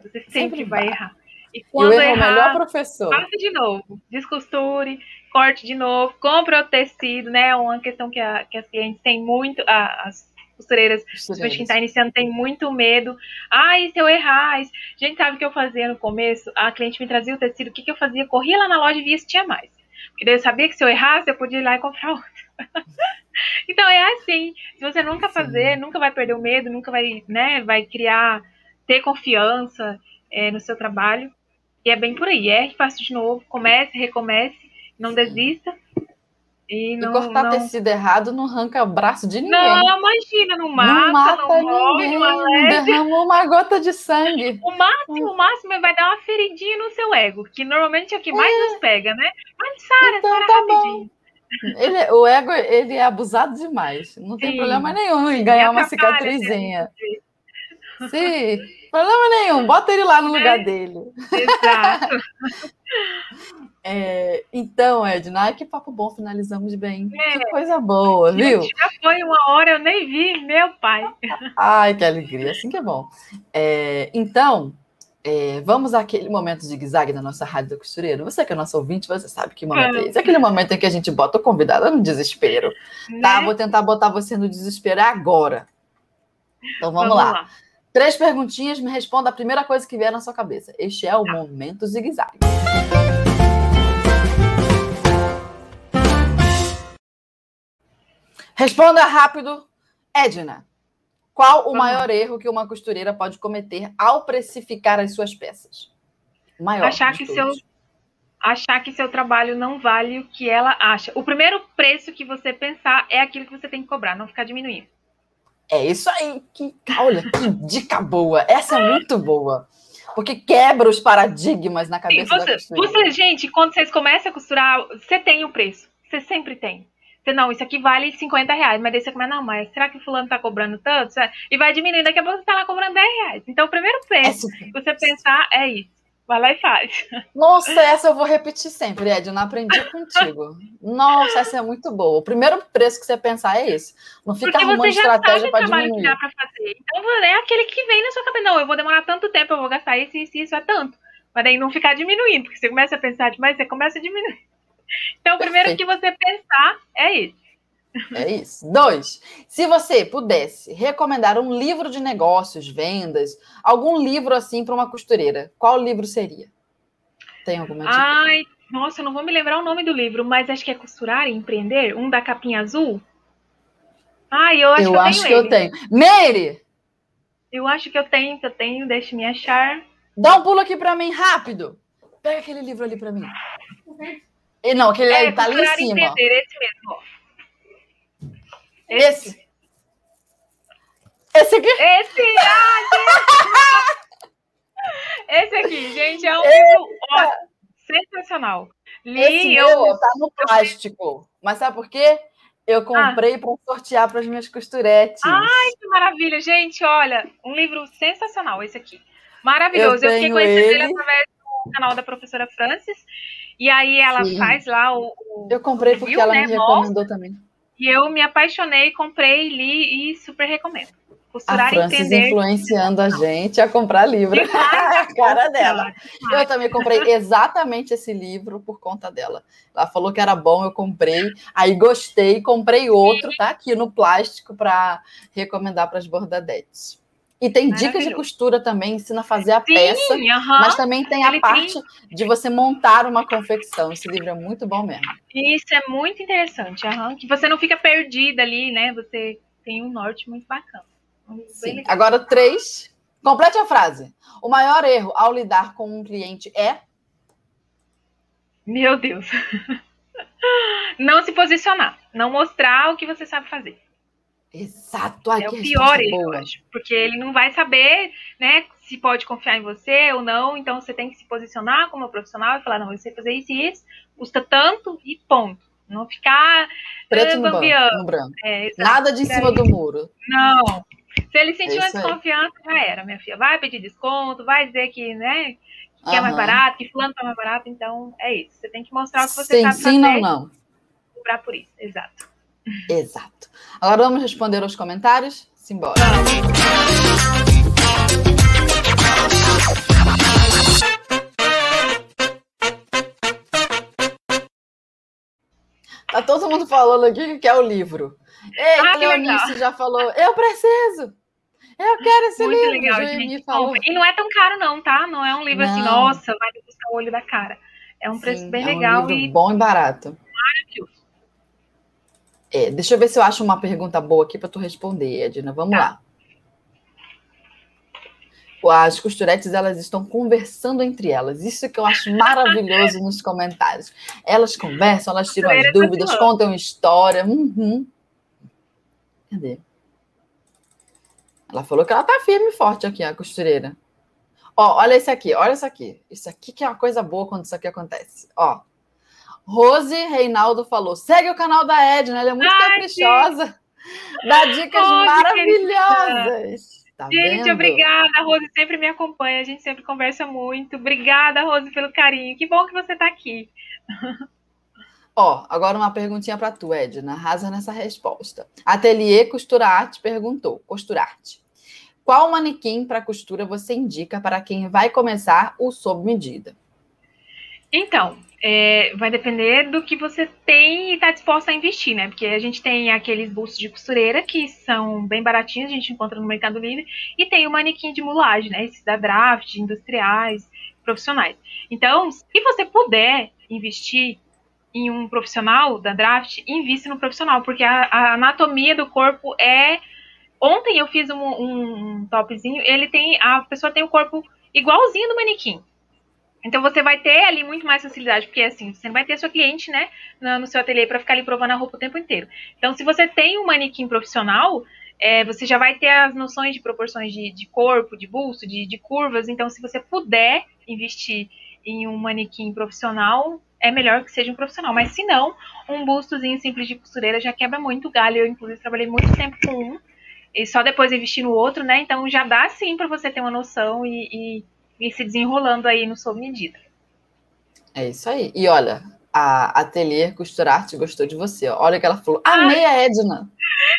Você sempre, sempre vai errar. E quando errar, é o melhor professor. Faça de novo. Descosture, corte de novo, compre o tecido, né? É uma questão que, a, que as clientes têm muito, a, as costureiras, principalmente quem está iniciando, tem muito medo. E se eu errar? A gente sabe o que eu fazia no começo? A cliente me trazia o tecido, o que, que eu fazia? Corria lá na loja e via se tinha mais. Porque daí eu sabia que se eu errasse, eu podia ir lá e comprar outro. então é assim. Se você nunca fazer, Sim. nunca vai perder o medo, nunca vai, né, vai criar, ter confiança é, no seu trabalho. E é bem por aí. É faça de novo, comece, recomece, não desista. E, não, cortar não... tecido errado não arranca o braço de ninguém. Não, imagina, não mata, não, mata não morre, ninguém, não derrama uma gota de sangue. O máximo, o máximo é vai dar uma feridinha no seu ego, que normalmente é o que mais é. nos pega, né? Mas Sara, então, Sara, tá rapidinho. Ele, o ego ele é abusado demais. Não tem Sim. problema nenhum em ganhar uma cicatrizinha. Sim, problema nenhum. Bota ele lá no lugar é. dele. Exato. É, então, Edna, que papo bom, finalizamos bem. É. Que coisa boa, viu? Já foi uma hora, eu nem vi, meu pai. Ai, que alegria, assim que é bom. É, então, É, vamos àquele momento zigue-zague da nossa rádio da costureira. Você que é nosso ouvinte, você sabe que momento é esse. Aquele momento em que a gente bota o convidado no desespero. Tá? Né? Tá? Vou tentar botar você no desespero agora. Então vamos, vamos lá. lá. Três perguntinhas, me responda a primeira coisa que vier na sua cabeça. Este é o tá. momento zigue-zague. Responda rápido, Edna. Qual o maior erro que uma costureira pode cometer ao precificar as suas peças? O maior. Achar que seu achar que seu trabalho não vale o que ela acha. O primeiro preço que você pensar é aquilo que você tem que cobrar, não ficar diminuindo. É isso aí. Que, olha, que dica boa. Essa é muito boa. Porque quebra os paradigmas na cabeça Sim, você, da costureira. Você, gente, quando vocês começam a costurar, você tem o preço. Você sempre tem. Você, não, isso aqui vale 50 reais, mas daí você começa, não, mas será que o fulano tá cobrando tanto? E vai diminuindo, daqui a pouco você tá lá cobrando 10 reais. Então, o primeiro preço é que você pensar é isso. Vai lá e faz. Nossa, essa eu vou repetir sempre, Ed. Eu não aprendi contigo. Nossa, essa é muito boa. O primeiro preço que você pensar é esse. Não fica Porque arrumando estratégia para diminuir. Que dá pra fazer. Então é aquele que vem na sua cabeça. Não, eu vou demorar tanto tempo, eu vou gastar isso, isso, isso, é tanto. Mas daí não ficar diminuindo, porque você começa a pensar demais, você começa a diminuir. Então, o primeiro Perfeito. que você pensar é isso. É isso. Dois, se você pudesse recomendar um livro de negócios, vendas, algum livro assim para uma costureira, qual livro seria? Tem alguma dica? Ai, nossa, eu não vou me lembrar o nome do livro, mas acho que é Costurar e Empreender, um da capinha azul. Ai, eu acho eu que eu acho tenho. Que eu tenho. Meire! Eu acho que eu tenho, que eu tenho, deixe me achar. Dá um pulo aqui para mim, rápido! Pega aquele livro ali para mim. Não, aquele é, tá ali em cima. Empreender, esse mesmo, ó. Esse. Esse aqui? Esse! Ah, Esse aqui, gente, é um livro ó, sensacional. Li, Esse eu... meu tá no plástico. Mas sabe por quê? Eu ah. comprei ah. para sortear para as minhas costuretes. Ai, que maravilha, gente! Olha, um livro sensacional esse aqui. Maravilhoso. Eu, eu fiquei conhecendo ele através do canal da professora Francis. E aí ela Sim. faz lá o, o. Eu comprei porque ela né? me recomendou também. E eu me apaixonei, comprei, li e super recomendo. Costurar a Francis entender. influenciando a gente a comprar livro. a cara dela. Eu também comprei exatamente esse livro por conta dela. Ela falou que era bom, eu comprei. Aí gostei, comprei outro, tá aqui no plástico para recomendar para as bordadetes. E tem dicas de costura também, ensina a fazer a Sim, peça, mas também tem a parte tem... de você montar uma confecção. Esse livro é muito bom mesmo. Isso é muito interessante, que você não fica perdida ali, né? Você tem um norte muito bacana. Sim. Agora, três. Complete a frase. O maior erro ao lidar com um cliente é. Meu Deus. não se posicionar. Não mostrar o que você sabe fazer. Exato. Ai, é o pior erro, acho, porque ele não vai saber, né, se pode confiar em você ou não, então você tem que se posicionar como profissional e falar, não, eu sei fazer isso e isso, custa tanto e ponto. Não ficar preto no, banco, no branco. É, Nada de cima do muro. Não. Se ele sentir uma desconfiança, já era, minha filha. Vai pedir desconto, vai dizer que, né, que uhum. é mais barato, que fulano tá mais barato, então é isso. Você tem que mostrar o que você sim, sabe sim, fazer. Sim, não, não. Cobrar por isso, exato. Exato. Agora vamos responder aos comentários? Simbora. Tá todo mundo falando aqui que quer o livro. Ei, ah, Leonice já falou, eu preciso. Eu quero esse Muito livro. Legal, gente. Falou. E não é tão caro, não, tá? Não é um livro assim, não. assim, nossa, vai buscar o olho da cara. É um preço Sim, bem é legal. Um e bom e barato. Maravilhoso. É, deixa eu ver se eu acho uma pergunta boa aqui para tu responder, Edna. Vamos tá. lá. As costuretes elas estão conversando entre elas. Isso que eu acho maravilhoso nos comentários. Elas conversam, elas tiram as dúvidas, contam história. Uhum. Cadê? Ela falou que ela tá firme e forte aqui, a costureira. Ó, olha isso aqui, olha isso aqui. Isso aqui que é uma coisa boa quando isso aqui acontece. Ó, Rose Reinaldo falou: segue o canal da Edna, ela é muito Ai, caprichosa. Dá dicas Rose, maravilhosas. Tá gente, vendo? obrigada. Rose sempre me acompanha, a gente sempre conversa muito. Obrigada, Rose, pelo carinho. Que bom que você está aqui. Ó, agora uma perguntinha para tu, Edna. Arrasa nessa resposta. Ateliê Costurarte perguntou: Costurarte. qual manequim para costura você indica para quem vai começar o sob medida? Então, é, vai depender do que você tem e está disposta a investir, né? Porque a gente tem aqueles bustos de costureira que são bem baratinhos, a gente encontra no Mercado Livre, e tem o manequim de mulagem, né? Esses da draft, industriais, profissionais. Então, se você puder investir em um profissional da draft, invista no profissional, porque a, a anatomia do corpo é. Ontem eu fiz um, um, topzinho, ele tem. A pessoa tem o corpo igualzinho do manequim. Então você vai ter ali muito mais facilidade, porque assim, você não vai ter sua cliente, né, no, seu ateliê para ficar ali provando a roupa o tempo inteiro. Então, se você tem um manequim profissional, é, você já vai ter as noções de proporções de, de corpo, de busto, de, de, curvas. Então, se você puder investir em um manequim profissional, é melhor que seja um profissional. Mas se não, um bustozinho simples de costureira já quebra muito galho. Eu, inclusive, trabalhei muito tempo com um e só depois investir no outro, né? Então já dá sim para você ter uma noção e, e e se desenrolando aí no sob medida. É isso aí. E olha, a Ateliê Costurarte gostou de você. Olha que ela falou. Amei a Edna.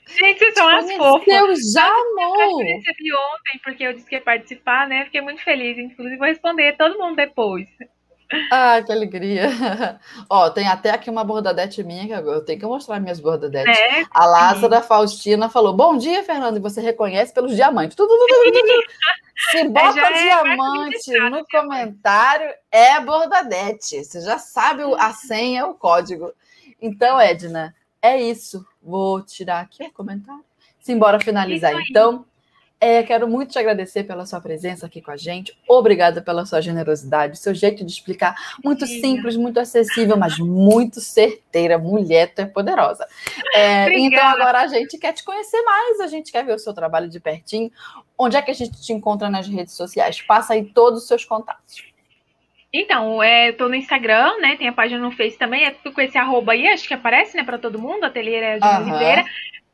Gente, vocês são as fofas. Eu já amou. Eu recebi ontem, porque eu disse que ia participar, né? Fiquei muito feliz. Inclusive, vou responder todo mundo depois. Ah, que alegria. Ó, tem até aqui uma bordadete minha que eu tenho que mostrar minhas bordadetes. É, a Lázara Faustina falou: Bom dia, Fernando, e você reconhece pelos diamantes. Tudo, tudo, tudo, tudo. Se bota é diamante no comentário, é bordadete. Você já sabe a senha, o código. Então, Edna, é isso. Vou tirar aqui o comentário. Simbora finalizar, então. É, quero muito te agradecer pela sua presença aqui com a gente. Obrigada pela sua generosidade, seu jeito de explicar. Muito simples, muito acessível, mas muito certeira. Mulher, tu é poderosa. É, então agora a gente quer te conhecer mais, a gente quer ver o seu trabalho de pertinho. Onde é que a gente te encontra nas redes sociais? Passa aí todos os seus contatos. Então, é, eu tô no Instagram, né? Tem a página no Face também, é tudo com esse arroba aí, acho que aparece, né, para todo mundo, Ateliê de uhum. Oliveira.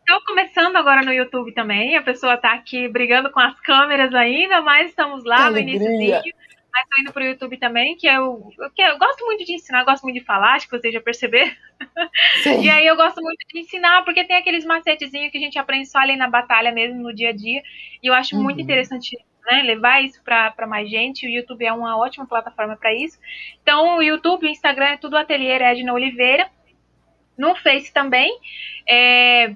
Estou começando agora no YouTube também. A pessoa está aqui brigando com as câmeras ainda, mas estamos lá que no início Mas estou indo para o YouTube também, que eu, que eu gosto muito de ensinar, gosto muito de falar, acho que vocês já perceberam. e aí eu gosto muito de ensinar, porque tem aqueles macetezinhos que a gente aprende só ali na batalha mesmo, no dia a dia. E eu acho uhum. muito interessante né, levar isso para mais gente. O YouTube é uma ótima plataforma para isso. Então, o YouTube, o Instagram é tudo Ateliê Edna Oliveira. No Face também. É,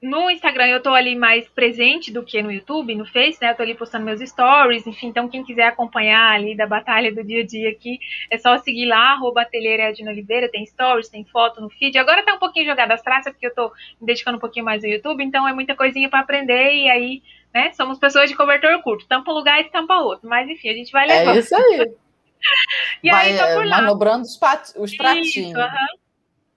no Instagram eu tô ali mais presente do que no YouTube, no Face, né? Eu tô ali postando meus stories, enfim, então quem quiser acompanhar ali da batalha do dia a dia aqui, é só seguir lá, arroba Edna Oliveira, tem stories, tem foto no feed. Agora tá um pouquinho jogada as traças, porque eu tô me dedicando um pouquinho mais no YouTube, então é muita coisinha para aprender e aí, né? Somos pessoas de cobertor curto, tampa um lugar e tampa outro, mas enfim, a gente vai levar. É isso aí. e vai, aí tá por lá. manobrando os, pat... os pratinhos. Isso, uhum.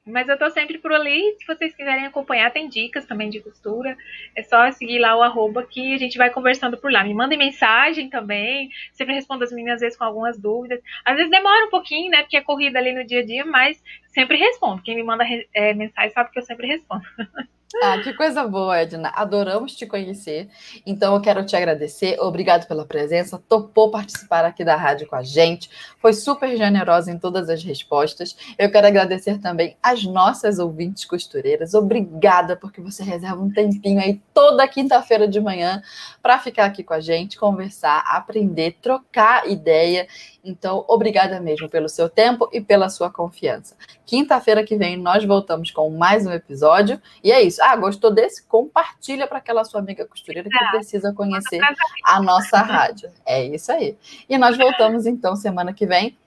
Mas eu tô sempre por ali. Se vocês quiserem acompanhar, tem dicas também de costura. É só seguir lá o arroba que a gente vai conversando por lá. Me mandem mensagem também. Sempre respondo as meninas às vezes com algumas dúvidas. Às vezes demora um pouquinho, né? Porque é corrida ali no dia a dia, mas sempre respondo. Quem me manda é, mensagem sabe que eu sempre respondo. Ah, que coisa boa, Edna. Adoramos te conhecer. Então, eu quero te agradecer. Obrigado pela presença. Topou participar aqui da rádio com a gente. Foi super generosa em todas as respostas. Eu quero agradecer também as nossas ouvintes costureiras. Obrigada porque você reserva um tempinho aí toda quinta-feira de manhã para ficar aqui com a gente, conversar, aprender, trocar ideia então, obrigada mesmo pelo seu tempo e pela sua confiança. Quinta-feira que vem nós voltamos com mais um episódio. E é isso. Ah, gostou desse? Compartilha para aquela sua amiga costureira que precisa conhecer a nossa rádio. É isso aí. E nós voltamos então semana que vem.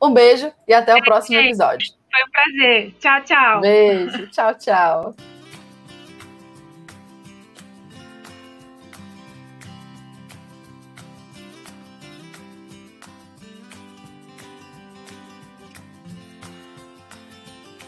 Um beijo e até o próximo episódio. Foi um prazer. Tchau, tchau. Beijo. Tchau, tchau.